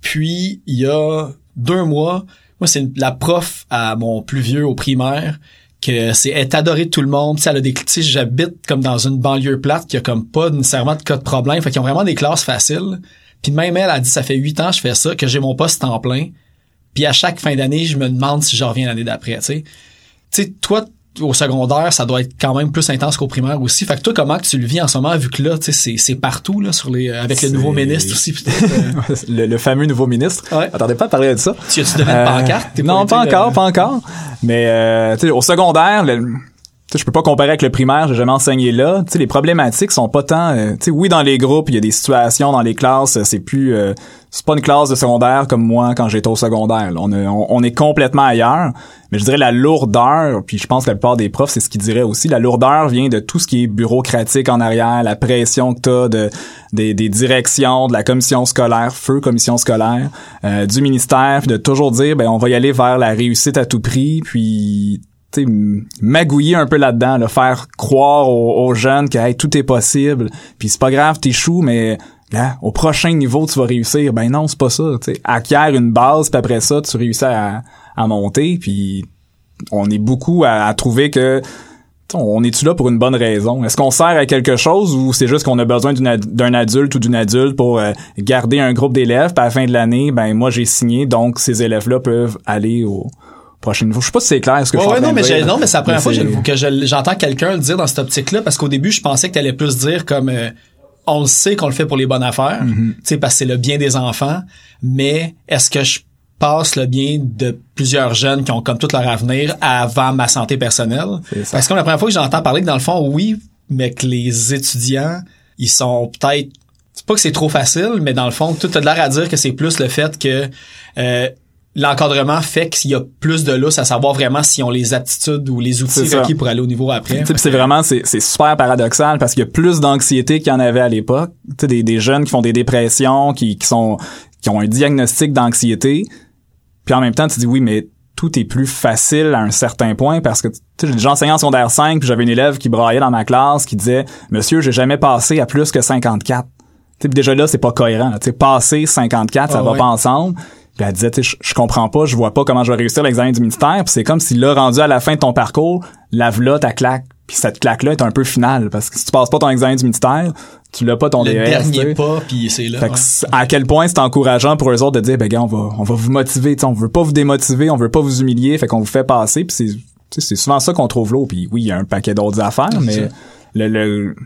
puis, il y a deux mois, moi, c'est une- la prof à mon plus vieux au primaire que c'est est adorée de tout le monde. Tu elle a des j'habite comme dans une banlieue plate qui a comme pas nécessairement de cas de problème. Fait qu'ils ont vraiment des classes faciles. Puis même elle a dit ça fait huit ans que je fais ça, que j'ai mon poste en plein. Puis à chaque fin d'année, je me demande si je reviens l'année d'après. Tu sais, toi, au secondaire, ça doit être quand même plus intense qu'au primaire aussi. Fait que toi, comment que tu le vis en ce moment, vu que là, tu sais, c'est, c'est partout, là, sur les, avec le nouveau ministre aussi, euh, le, le fameux nouveau ministre. Ouais. Attendez pas à parler de ça. tu as-tu une Euh, pancarte? Non, pas encore, pas encore. Mais euh, tu sais, au secondaire, le- sais, je peux pas comparer avec le primaire, j'ai jamais enseigné là. Tu sais, les problématiques sont pas tant. euh, tu sais, oui, dans les groupes, il y a des situations dans les classes. euh, C'est plus, euh, c'est pas une classe de secondaire comme moi quand j'étais au secondaire. On, est- on, est complètement ailleurs. Mais je dirais la lourdeur, puis je pense que la plupart des profs, c'est ce qu'ils diraient aussi. La lourdeur vient de tout ce qui est bureaucratique en arrière, la pression que t'as de des, des directions, de la commission scolaire, feu commission scolaire, euh, du ministère, puis de toujours dire ben on va y aller vers la réussite à tout prix, puis magouiller un peu là-dedans, là, faire croire aux, jeunes que hey, tout est possible, puis c'est pas grave, t'échoues, mais là, au prochain niveau, tu vas réussir. Ben non, c'est pas ça. Tu sais, acquiert une base, puis après ça, tu réussis à, à monter, puis on est beaucoup à, à trouver que on est-tu là pour une bonne raison? Est-ce qu'on sert à quelque chose ou c'est juste qu'on a besoin d'un adulte ou d'une adulte pour euh, garder un groupe d'élèves, puis à la fin de l'année, ben moi j'ai signé, donc ces élèves-là peuvent aller au prochain niveau. Je sais pas si c'est clair ce que Ouais, je ouais, non, mais dire. non, mais c'est la première fois que, je- j'entends quelqu'un le dire dans cette optique-là, parce qu'au début, je pensais que t'allais plus dire comme euh, on le sait qu'on le fait pour les bonnes affaires, Mm-hmm. tu sais, parce que c'est le bien des enfants, mais est-ce que je passe le bien de plusieurs jeunes qui ont comme tout leur avenir avant ma santé personnelle? Parce que la première fois que j'entends parler que dans le fond, oui, mais que les étudiants, ils sont peut-être c'est pas que c'est trop facile, mais dans le fond, tout a de l'air à dire que c'est plus le fait que euh, l'encadrement fait qu'il y a plus de lousse à savoir vraiment s'ils ont les aptitudes ou les outils requis pour aller au niveau après. C'est vraiment c'est c'est super paradoxal parce qu'il y a plus d'anxiété qu'il y en avait à l'époque. Des, des jeunes qui font des dépressions, qui qui sont qui ont un diagnostic d'anxiété. Puis en même temps, tu dis oui, mais tout est plus facile à un certain point parce que j'ai déjà enseigné en secondaire 5, puis j'avais une élève qui braillait dans ma classe qui disait "Monsieur, j'ai jamais passé à plus que 54." Tu sais, pis déjà là, c'est pas cohérent. là. Passer 54, ça Ah va ouais. pas ensemble. Puis elle disait, je, comprends pas, je vois pas comment je vais réussir l'examen du ministère. Puis c'est comme si là, rendu à la fin de ton parcours, lave-là ta claque. Puis cette claque-là est un peu finale. Parce que si tu passes pas ton examen du ministère, tu l'as pas ton le DES. tu dernier pas, puis c'est là. Fait que ouais. à quel point c'est encourageant pour eux autres de dire, ben gars, on va, on va vous motiver, tu on veut pas vous démotiver, on veut pas vous humilier, fait qu'on vous fait passer. Puis c'est, c'est souvent ça qu'on trouve là. Puis oui, il y a un paquet d'autres affaires, mais le, le,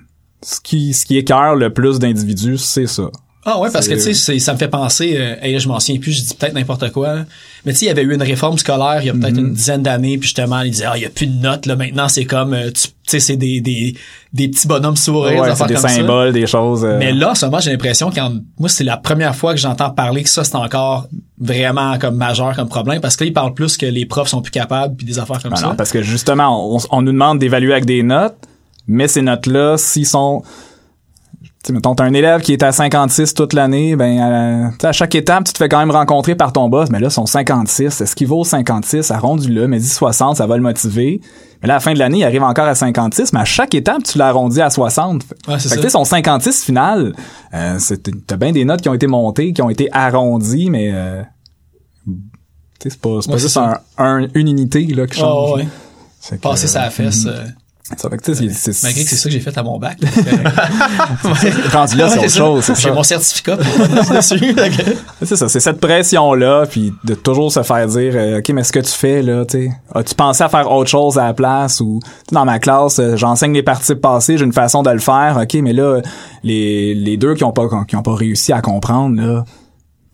ce qui, ce qui écœure le plus d'individus, c'est ça. Ah ouais, parce que tu sais, ça me fait penser, euh, hey, là, je m'en souviens plus, je dis peut-être n'importe quoi. là. Mais tu sais, il y avait eu une réforme scolaire il y a peut-être Mhm. une dizaine d'années, puis justement, ils disaient, ah, il y a plus de notes, là, maintenant, c'est comme, euh, tu sais, c'est des, des, des petits bonhommes sourires, Ouais, des ça. symboles, des choses. euh, Mais là, en ce moment, j'ai l'impression qu'en, moi, c'est la première fois que j'entends parler que ça, c'est encore vraiment comme majeur comme problème, parce que là, ils parlent plus que les profs sont plus capables, puis des affaires comme Ah ça. non, parce que justement, on, on nous demande d'évaluer avec des notes, mais ces notes-là, s'ils sont... Tu sais, mettons, t'as un élève qui est à 56 toute l'année, ben, euh, sais, à chaque étape, tu te fais quand même rencontrer par ton boss, mais là, son 56, est-ce qu'il vaut 56? Arrondis-le, mais dis 60, ça va le motiver. Mais là, à la fin de l'année, il arrive encore à 56, mais à chaque étape, tu l'arrondis à 60. Ouais, c'est Fait que, ça. tu sais, son 56 final, euh, t'as bien des notes qui ont été montées, qui ont été arrondies, mais... Euh, c'est pas, c'est pas Ouais, c'est juste un, un- une unité là, qui change. ouais. Fait que, Passer euh, sa fesse, euh, Ça fait que, tu sais, c'est- c'est- malgré que c'est ça que j'ai fait à mon bac. rendu là, c'est autre chose, J'ai mon certificat dessus. C'est ça, c'est cette pression-là, puis de toujours se faire dire, euh, OK, mais ce que tu fais, là, tu sais, as-tu pensé à faire autre chose à la place? Ou, dans ma classe, euh, j'enseigne les participes passés, j'ai une façon de le faire, OK, mais là, les, les deux qui ont pas, qui ont pas réussi à comprendre, là,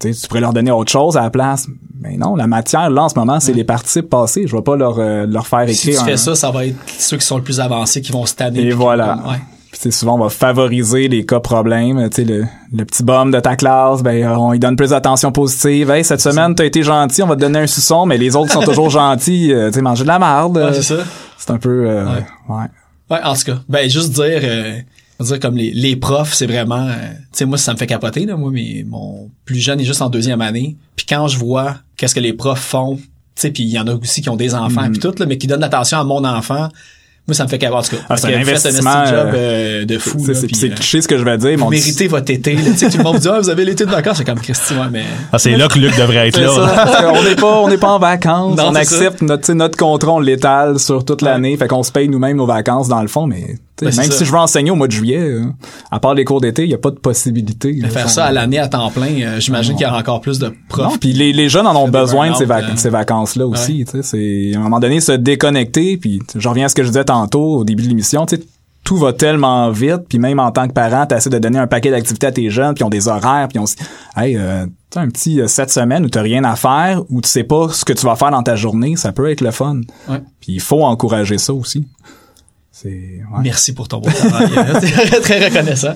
tu pourrais leur donner autre chose à la place. Mais non, la matière, là, en ce moment, c'est les participes passés. Je vais pas leur, euh, leur faire écrire si tu un- fais ça, ça va être ceux qui sont le plus avancés qui vont se tanner. Et voilà. ouais. Puis, souvent, on va favoriser les cas problèmes. Tu sais, le, le petit bum de ta classe, ben, euh, on lui donne plus d'attention positive. Hey, cette semaine, t'as été gentil, on va te donner un suçon, mais les autres sont toujours gentils. euh, tu sais, manger de la merde. Ouais, c'est ça. c'est un peu, euh, Ouais. ouais. Ouais, en tout cas, ben juste dire, euh, on va dire comme les, les profs, c'est vraiment, euh, tu sais moi ça me fait capoter là, moi mais mon plus jeune est juste en deuxième année, puis quand je vois qu'est-ce que les profs font, tu sais puis il y en a aussi qui ont des enfants Mhm. puis tout là, mais qui donnent l'attention à mon enfant, moi ça me fait capoter en tout cas. Ah, c'est un investissement, job euh, euh, de fou C'est- euh, cliché ce que je vais dire, vous on méritez votre été, là. tout le monde vous dit ah vous avez l'été de vacances, c'est comme Christy ouais mais Ah, c'est là que Luc devrait être là. ça, qu'on n'est pas, on n'est pas en vacances. Non, on accepte notre, notre contrat, on l'étale sur toute l'année. Fait qu'on se paye nous-mêmes nos vacances dans le fond, mais, tu Ben, même ça. si je veux enseigner au mois de juillet, euh, à part les cours d'été, il n'y a pas de possibilité. là. faire ça à l'année à temps plein, euh, j'imagine Non. qu'il y aura encore plus de profs. puis les, les jeunes en ont besoin de ces, vac- euh. ces vacances-là aussi. tu sais, C'est à un moment donné se déconnecter. Puis tu je reviens à ce que je disais tantôt au début de l'émission. Tu tout va tellement vite. Puis même en tant que parent, tu essaies de donner un paquet d'activités à tes jeunes. Puis ils ont des horaires. Puis on se hey, euh, tu sais, un petit sept semaines où t'as rien à faire, où tu sais pas ce que tu vas faire dans ta journée, ça peut être le fun. Ouais. Puis il faut encourager ça aussi. Ouais. Merci pour ton beau travail. C'est très reconnaissant.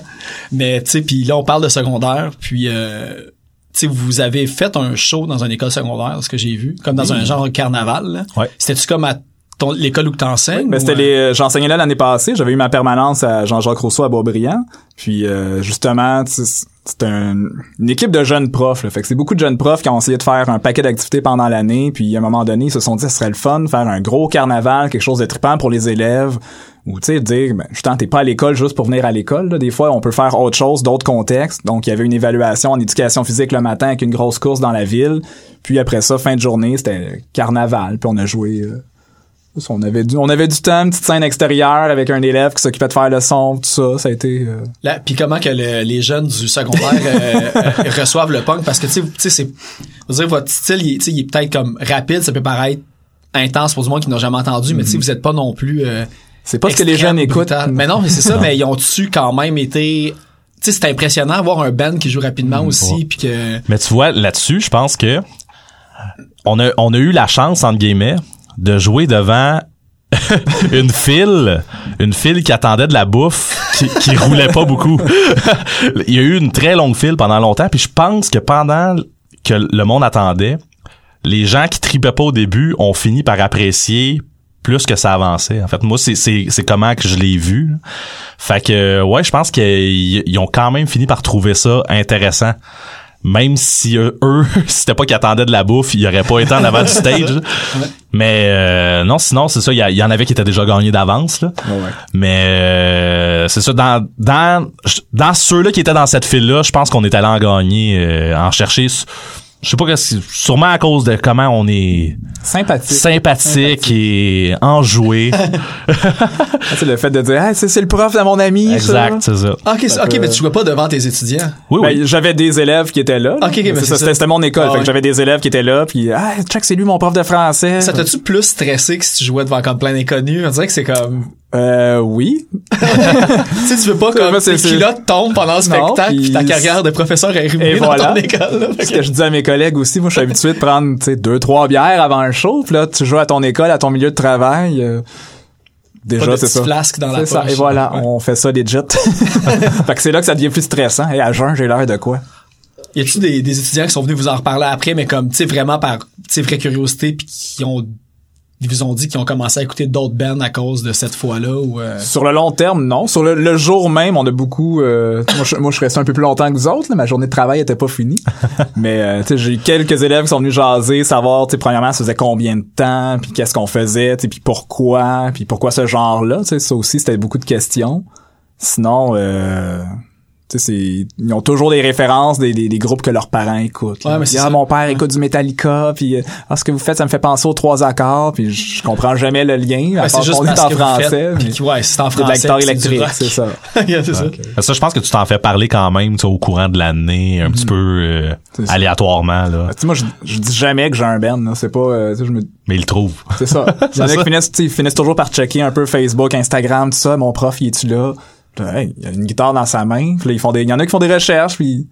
Mais tu sais, puis là on parle de secondaire, puis euh, tu sais vous avez fait un show dans une école secondaire, ce que j'ai vu, comme dans un genre de carnaval. là. Ouais. C'était-tu comme à ton- l'école où tu enseignes? Ben, c'était euh, les, euh, j'enseignais là l'année passée. J'avais eu ma permanence à Jean-Jacques Rousseau à Beaubriand. Puis euh, justement, c'est un- une équipe de jeunes profs. Là. Fait que c'est beaucoup de jeunes profs qui ont essayé de faire un paquet d'activités pendant l'année. Puis à un moment donné, ils se sont dit, ce serait le fun de faire un gros carnaval, quelque chose de trippant pour les élèves. Ou tu sais, dire, ben, justement, t'es pas à l'école juste pour venir à l'école. là. Des fois, on peut faire autre chose, d'autres contextes. Donc, il y avait une évaluation en éducation physique le matin avec une grosse course dans la ville. Puis après ça, fin de journée, c'était carnaval. Puis on a joué... euh, on avait du, on avait du temps, une petite scène extérieure avec un élève qui s'occupait de faire le son, tout ça. Ça a été. euh, Là, puis comment que le- les jeunes du secondaire euh, euh, reçoivent le punk? Parce que tu sais, c'est dire votre style il, il est peut-être comme rapide, ça peut paraître intense pour du monde qui n'a jamais entendu, mais tu sais vous êtes pas non plus euh, C'est pas ce que les jeunes écoutent. brutal. Mais non, mais c'est ça, mais ils ont-tu quand même été tu sais c'est impressionnant voir un band qui joue rapidement aussi ouais. puis que Mais tu vois, là-dessus, je pense que on a, on a eu la chance, entre guillemets, de jouer devant une file, une file qui attendait de la bouffe, qui, qui roulait pas beaucoup. Il y a eu une très longue file pendant longtemps, puis je pense que pendant que le monde attendait, les gens qui tripaient pas au début ont fini par apprécier plus que ça avançait. En fait, moi, c'est, c'est, c'est comment que je l'ai vu. là. Fait que, ouais, je pense qu'ils ils ont quand même fini par trouver ça intéressant. Même si euh, eux, c'était pas qu'ils attendaient de la bouffe, ils auraient pas été en avant du stage. Mais euh, non, sinon, c'est ça, il y, en avait qui étaient déjà gagnés d'avance. Mais euh, c'est ça, dans, dans, dans ceux-là qui étaient dans cette file-là, je pense qu'on est allé en gagner, euh, en chercher. Je sais pas que c'est sûrement à cause de comment on est Sympathique. sympathique et enjoué. c'est le fait de dire, hey, c'est, le prof de mon ami. exact, c'est ça. OK, c'est- OK, peut- mais tu jouais pas devant tes étudiants. Oui, Ben, oui. j'avais des élèves qui étaient là. là. Ok, ok, mais C'est c'est ça, ça. C'était, c'était mon école. Ah, fait que j'avais des élèves qui étaient là, puis ah, check, c'est lui mon prof de français. Ça t'a-tu plus stressé que si tu jouais devant comme plein d'inconnus? On dirait que c'est comme Euh, oui. tu sais, tu veux pas comme tes culottes tombent pendant le spectacle puis puis ta carrière de professeur est ruinée dans voilà. ton école. là. Fait Ce que- que je dis à mes collègues aussi, moi je suis habitué de prendre tu sais deux trois bières avant un show, puis là tu joues à ton école, à ton milieu de travail. euh, déjà c'est ça. flasque dans la C'est ça. poche. Et voilà, Ouais. on fait ça legit. fait que c'est là que ça devient plus stressant. Et à jeun, j'ai l'air de quoi? Y a-tu des, des étudiants qui sont venus vous en reparler après, mais comme, tu sais, vraiment par, tu sais, vraie curiosité puis qui ont, ils vous ont dit qu'ils ont commencé à écouter d'autres bands à cause de cette fois-là ou, euh, Sur le long terme, non. Sur le, le jour même, on a beaucoup. euh, moi, je, moi, je restais un peu plus longtemps que vous autres. là. Ma journée de travail était pas finie. Mais euh, tu sais, j'ai quelques élèves qui sont venus jaser, savoir, tu sais, premièrement, ça faisait combien de temps, puis qu'est-ce qu'on faisait, tu sais, puis pourquoi, puis pourquoi ce genre-là. Tu sais, ça aussi, c'était beaucoup de questions. Sinon, euh, c'est ils ont toujours des références des, des, des groupes que leurs parents écoutent. Ouais, mais c'est Ah, mon père écoute du Metallica, puis euh, ah, ce que vous faites, ça me fait penser aux trois accords, puis je comprends jamais le lien. ben, c'est juste est parce en que vous français. faites, puis ouais, c'est en c'est de la français. guitare électrique, rock. c'est ça. Yeah, c'est ça. Ça, je pense que tu t'en fais parler quand même tu sais, au courant de l'année, un petit peu euh, aléatoirement. Là. Tu sais, moi, je, je dis jamais que j'ai un band, là. C'est pas, euh, tu sais, je me, Mais il le trouve. c'est ça. Il y en a qui finissent, tu sais, ils finissent toujours par checker un peu Facebook, Instagram, tout ça. Mon prof, il est-tu là? Puis là, hey, il y a une guitare dans sa main. Puis là, ils font des, il y en a qui font des recherches, puis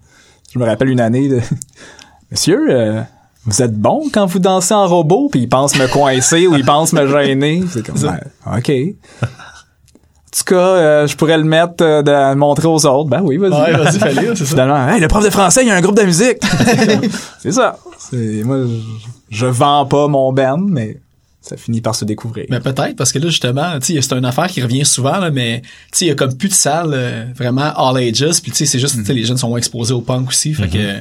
je me rappelle une année de, monsieur, euh, vous êtes bon quand vous dansez en robot, puis ils pensent me coincer ou ils pensent me gêner. C'est comme, ben, ok. petit cas, euh, je pourrais le mettre, euh, de le montrer aux autres. Ben oui, vas-y. Ouais, vas-y, fais-le, c'est ça. Finalement, hey, le prof de français, il y a un groupe de musique. c'est ça. C'est, moi, je, je vends pas mon band, mais ça finit par se découvrir. Mais peut-être, parce que là, justement, tu sais, c'est une affaire qui revient souvent, là, mais tu sais, il y a comme plus de salles euh, vraiment all ages, puis tu sais, c'est juste, tu sais, les jeunes sont moins exposés au punk aussi, fait que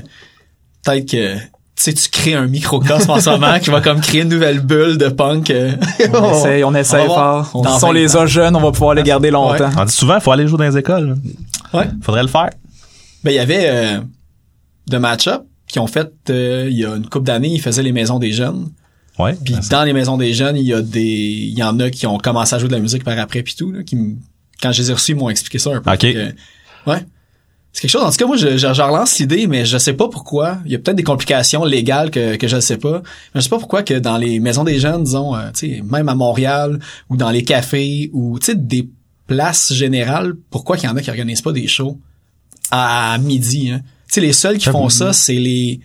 peut-être que tu sais, tu crées un microcosme en ce moment qui va comme créer une nouvelle bulle de punk. euh. On essaye, on essaye fort. On, si on 20 les a jeunes, on va pouvoir les garder longtemps. On dit souvent, faut aller jouer dans les écoles. Ouais. Faudrait le faire. Ben, il y avait euh, de match-up qui ont fait, euh, il y a une couple d'années, ils faisaient les maisons des jeunes. Ouais. Puis dans les maisons des jeunes, il y a des, il y en a qui ont commencé à jouer de la musique par après puis tout, là, qui m- quand je les ai reçus, ils m'ont expliqué ça un peu. Ok. Que, ouais. C'est quelque chose. En tout cas, moi, je, je, je relance l'idée, mais je sais pas pourquoi. Il y a peut-être des complications légales que, que je ne sais pas. Mais je sais pas pourquoi que dans les maisons des jeunes, disons, euh, tu sais, même à Montréal, ou dans les cafés, ou, tu sais, des places générales, pourquoi qu'il y en a qui organisent pas des shows à midi, hein? Tu sais, les seuls qui font ça, c'est les,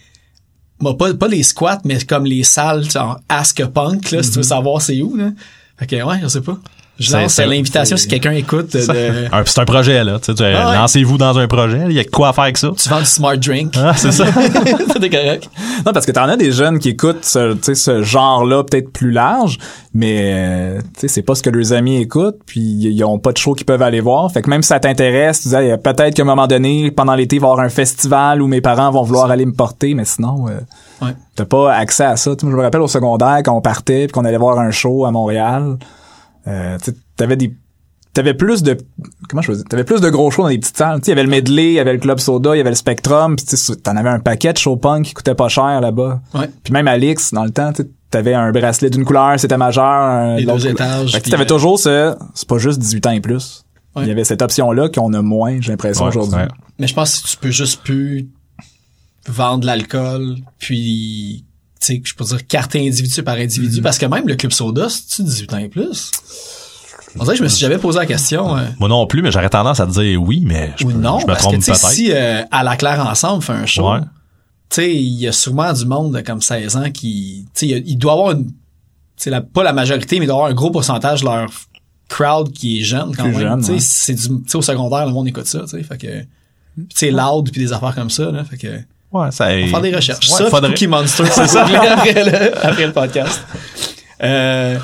Bon, pas, pas les squats, mais comme les salles, genre Ask a Punk, là, si tu veux savoir c'est où, là. Fait que, ouais, je sais pas. Je C'est- lance c'est- l'invitation si quelqu'un écoute de, de- Un- C'est un projet, là. Tu sais, tu- Ah ouais. Lancez-vous dans un projet. Il y a de quoi à faire avec ça. tu vends du smart drink. Ah, c'est ça. C'était correct. Non, parce que t'en as des jeunes qui écoutent ce, tu sais, ce genre-là peut-être plus large, mais euh, tu sais, c'est pas ce que leurs amis écoutent, puis ils ont pas de show qu'ils peuvent aller voir. Fait que même si ça t'intéresse, tu dis Hey, peut-être qu'à un moment donné, pendant l'été, il va y avoir un festival où mes parents vont vouloir aller me porter, mais sinon, euh, Ouais. t'as pas accès à ça. Tu sais, moi, je me rappelle au secondaire quand on partait puis qu'on allait voir un show à Montréal, euh, tu sais, t'avais des T'avais plus de comment je veux dire, t'avais plus de gros shows dans les petites salles. Tu sais, il y avait le medley, il y avait le club soda, il y avait le Spectrum, puis tu sais, t'en avais un paquet de show punk qui coûtait pas cher là-bas. Ouais. Puis même Alix, dans le temps, tu sais, t'avais un bracelet d'une couleur, c'était majeur. un Les deux étages, Fait que t'avais euh, toujours ce, c'est pas juste 18 ans et plus. Ouais. Il y avait cette option-là qu'on a moins, j'ai l'impression, Ouais, aujourd'hui. ouais. Mais je pense que tu peux juste plus vendre de l'alcool, puis, sais, je peux dire carte individu par Mm-hmm. individu, parce que même le club soda, c'est-tu 18 ans et plus? On dirait que je me suis jamais posé la question. euh, Moi non plus, mais j'aurais tendance à te dire oui, mais je, ou peux- non, je me parce que trompe peut-être. si euh, à la claire ensemble fait un show, Ouais. tu sais, il y a sûrement du monde de comme 16 ans qui, tu sais, il doit avoir une, tu sais, la, pas la majorité, mais il doit avoir un gros pourcentage de leur crowd qui est jeune quand Plus même. jeune, tu sais, ouais. c'est du, tu sais, au secondaire, le monde écoute ça, tu sais, fait que, tu sais, loud puis des affaires comme ça, là, fait que, Ouais, ça, on va faire des recherches. Ouais, ça, faudrait. Cookie Monster, c'est ça, après le, après le podcast. Euh,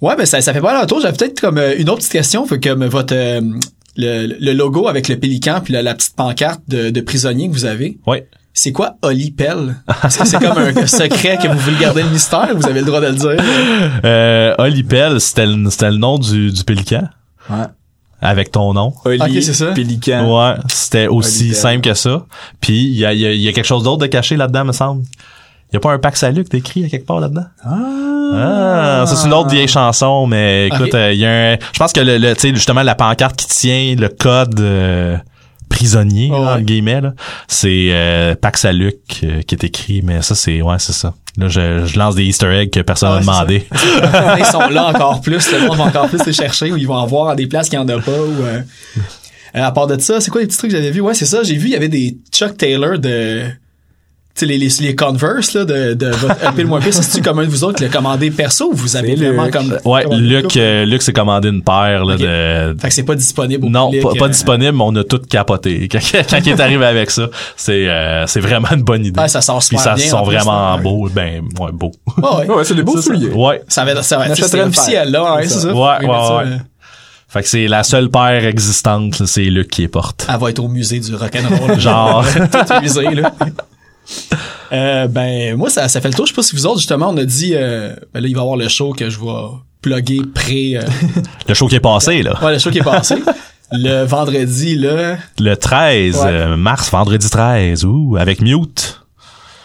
ouais, ben ça, ça fait pas mal tour. J'avais peut-être comme euh, une autre petite question, fait comme votre euh, le, le logo avec le pélican puis la, la petite pancarte de, de prisonnier que vous avez. Ouais. C'est quoi Oli Pell? Est-ce que c'est comme un secret que vous voulez garder le mystère? Vous avez le droit de le dire. Euh, Olipel, c'était le, c'était le nom du, du pélican. Ouais. Avec ton nom. Oli, c'est ça. Pélican. Ouais, c'était aussi simple que ça. Puis il y a, il y, a, il y a quelque chose d'autre de caché là-dedans, me semble. Il y a pas un pack salut que t'écris à quelque part là-dedans? Ah, ça c'est une autre vieille chanson, mais écoute, euh, il y a un, je pense que le, le tu sais justement la pancarte qui tient le code euh, prisonnier Oh, là, ouais. entre guillemets là, c'est euh, Pax à Luc euh, qui est écrit, mais ça c'est ouais c'est ça. Là je, je lance des Easter eggs que personne Ah, n'a ouais, c'est demandé. ils sont là encore plus. Le monde va encore plus les chercher ou ils vont en voir à des places qu'il n'y en a pas. Ou, euh, euh, à part de ça, c'est quoi les petits trucs que j'avais vu? Ouais, c'est ça. J'ai vu, il y avait des Chuck Taylor de... Tu sais, les, les, les Converse, là, de, de votre EP le moins pire. C'est-tu comme un de vous autres qui l'a commandé perso ou vous avez vraiment Luc. comme... Ouais, Luc euh, Luc s'est commandé une paire là, Ok. de Fait que c'est pas disponible au non, public, pas, pas euh, disponible, mais on a tout capoté. Quand, quand il est arrivé avec ça, c'est euh, c'est vraiment une bonne idée. Ouais, ça sort Puis super ça bien, sont plus, vraiment là. beaux, ben ouais, beaux. Ouais, ouais. Ouais, c'est des beaux souliers. ouais. Ça va, ça va, achèterait c'est officiel, là, ouais, C'est c'est ça. ça. Ouais, ouais, ouais. euh, Fait que c'est la seule paire existante, là, c'est Luc qui les porte. Elle va être au musée du rock'n'roll. Genre. Tout musée, là. Euh, ben, moi, ça, ça fait le tour. Je sais pas si vous autres, justement, on a dit, euh, ben là, il va y avoir le show que je vais plugger pré, euh, Le show qui est passé, là. ouais, le show qui est passé. Le vendredi, là, Le 13 Ouais. euh, mars, vendredi 13, ouh, avec Mute.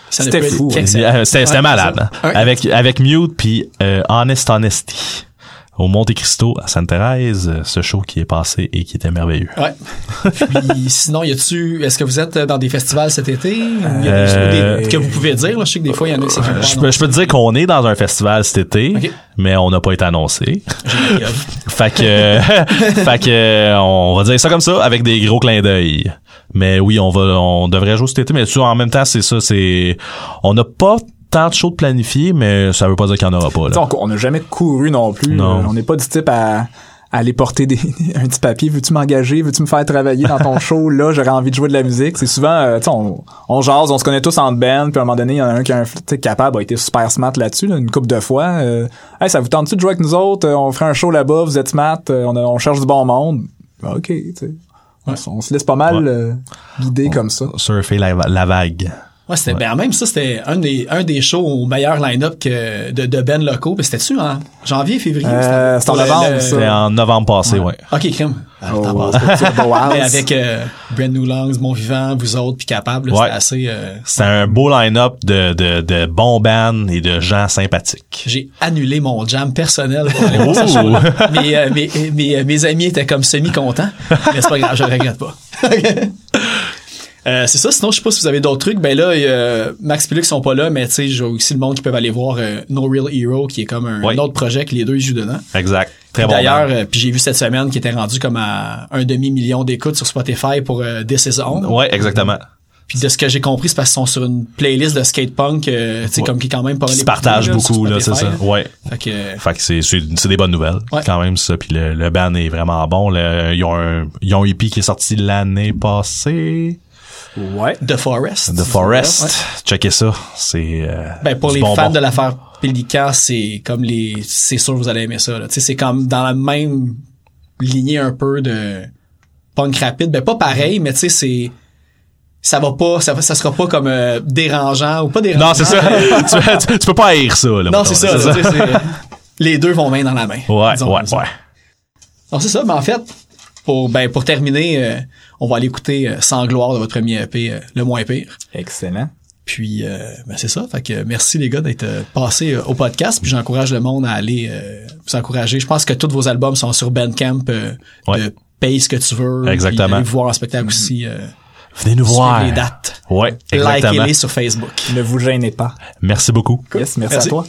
C'était fou, hein. Euh, C'était Ouais, malade. hein. Avec, avec Mute puis euh, Honest Honesty. Au Monte Cristo à Sainte-Thérèse, euh, ce show qui est passé et qui était merveilleux. Ouais. Puis, sinon, y a-tu, est-ce que vous êtes dans des festivals cet été? Ou y a Euh, des, que vous pouvez dire, là? Je sais que des fois, il y en a pas, Je peux, je peux te dire qu'on est dans un festival cet été, Ok. mais on n'a pas été annoncé. Fait que, fait que, euh, on va dire ça comme ça, avec des gros clins d'œil. Mais oui, on va, on devrait jouer cet été, mais tu en même temps, c'est ça, c'est, on n'a pas de shows de planifier, mais ça veut pas dire qu'il y en aura pas, là. on n'a jamais couru non plus. Non. On n'est pas du type à, aller porter des, un petit papier, veux-tu m'engager, veux-tu me faire travailler dans ton show, là, j'aurais envie de jouer de la musique. C'est souvent, euh, tu on, on jase, on se connaît tous en band, puis à un moment donné, il y en a un qui est capable, a été super smart là-dessus, là, une couple de fois. Euh, hey, ça vous tente-tu de jouer avec nous autres? Euh, On ferait un show là-bas, vous êtes smart, euh, on, cherche du bon monde. Ah, OK, tu sais. On, se- on se laisse pas mal Ouais. euh, guider comme ça. Surfer la, la vague. Ouais, c'était ben même ça c'était un des un des shows au meilleur line-up que de, de Ben locaux. Puis c'était-tu en janvier, février Euh, c'est en novembre, le-. C'était en novembre passé, ouais. Ok, crème. Ah, Oh. Mais avec euh, Brand New Lungs, Mon Vivant, vous autres, puis capable, Ouais. c'était assez. euh, C'était un beau line-up de, de, de bons bands et de gens sympathiques. j'ai annulé mon jam personnel pour aller voir ce Oh! show-là. mes, euh, mes, mes, mes amis étaient comme semi-contents. Mais c'est pas grave, je le regrette pas. Euh, c'est ça, sinon je sais pas si vous avez d'autres trucs. Ben là, euh, Max Pilux sont pas là, mais tu sais, j'ai aussi le monde qui peuvent aller voir euh, No Real Hero, qui est comme un, Oui. autre projet que les deux jouent dedans. Exact. Très Puis bon. D'ailleurs, euh, puis j'ai vu cette semaine qui était rendu comme à un demi-million d'écoutes sur Spotify pour euh, This Is On. Ouais, exactement. Puis de ce que j'ai compris, c'est parce qu'ils sont sur une playlist de skate punk, euh, tu sais, Ouais. comme qui est quand même pas se écoutée, partagent beaucoup, là, c'est ça. Ouais. Fait que, euh, Fait que c'est, c'est, c'est des bonnes nouvelles, Ouais. quand même, ça. Puis le, le band est vraiment bon. Le- ils, ont un, ils ont un EP qui est sorti l'année passée. Ouais. The Forest. The Forest. Ouais. Checkez ça. C'est, euh, Ben, pour du les bonbon. fans de l'affaire Pélican, c'est comme les, c'est sûr que vous allez aimer ça, là. Tu sais, c'est comme dans la même lignée un peu de punk rapide. Ben, pas pareil, mais tu sais, c'est, ça va pas, ça, va- ça sera pas comme euh, dérangeant ou pas dérangeant. Non, c'est ça. tu, tu- tu peux pas haïr ça, là. Non, c'est ça, c'est- les deux vont main dans la main. Ouais, ouais, ça. ouais. Donc c'est ça, mais en fait, pour ben pour terminer, euh, on va aller écouter euh, Sans gloire de votre premier EP, euh, Le moins pire. Excellent. Puis euh, ben c'est ça, fait que merci les gars d'être passés au podcast, puis j'encourage le monde à aller euh, vous encourager. Je pense que tous vos albums sont sur Bandcamp euh, Ouais. de paye ce que tu veux. Exactement. puis allez voir en spectacle aussi. Euh, Venez nous voir. les dates. Ouais, exactement. Likez-les sur Facebook. Ne vous gênez pas. Merci beaucoup. Yes, merci, Merci. à toi.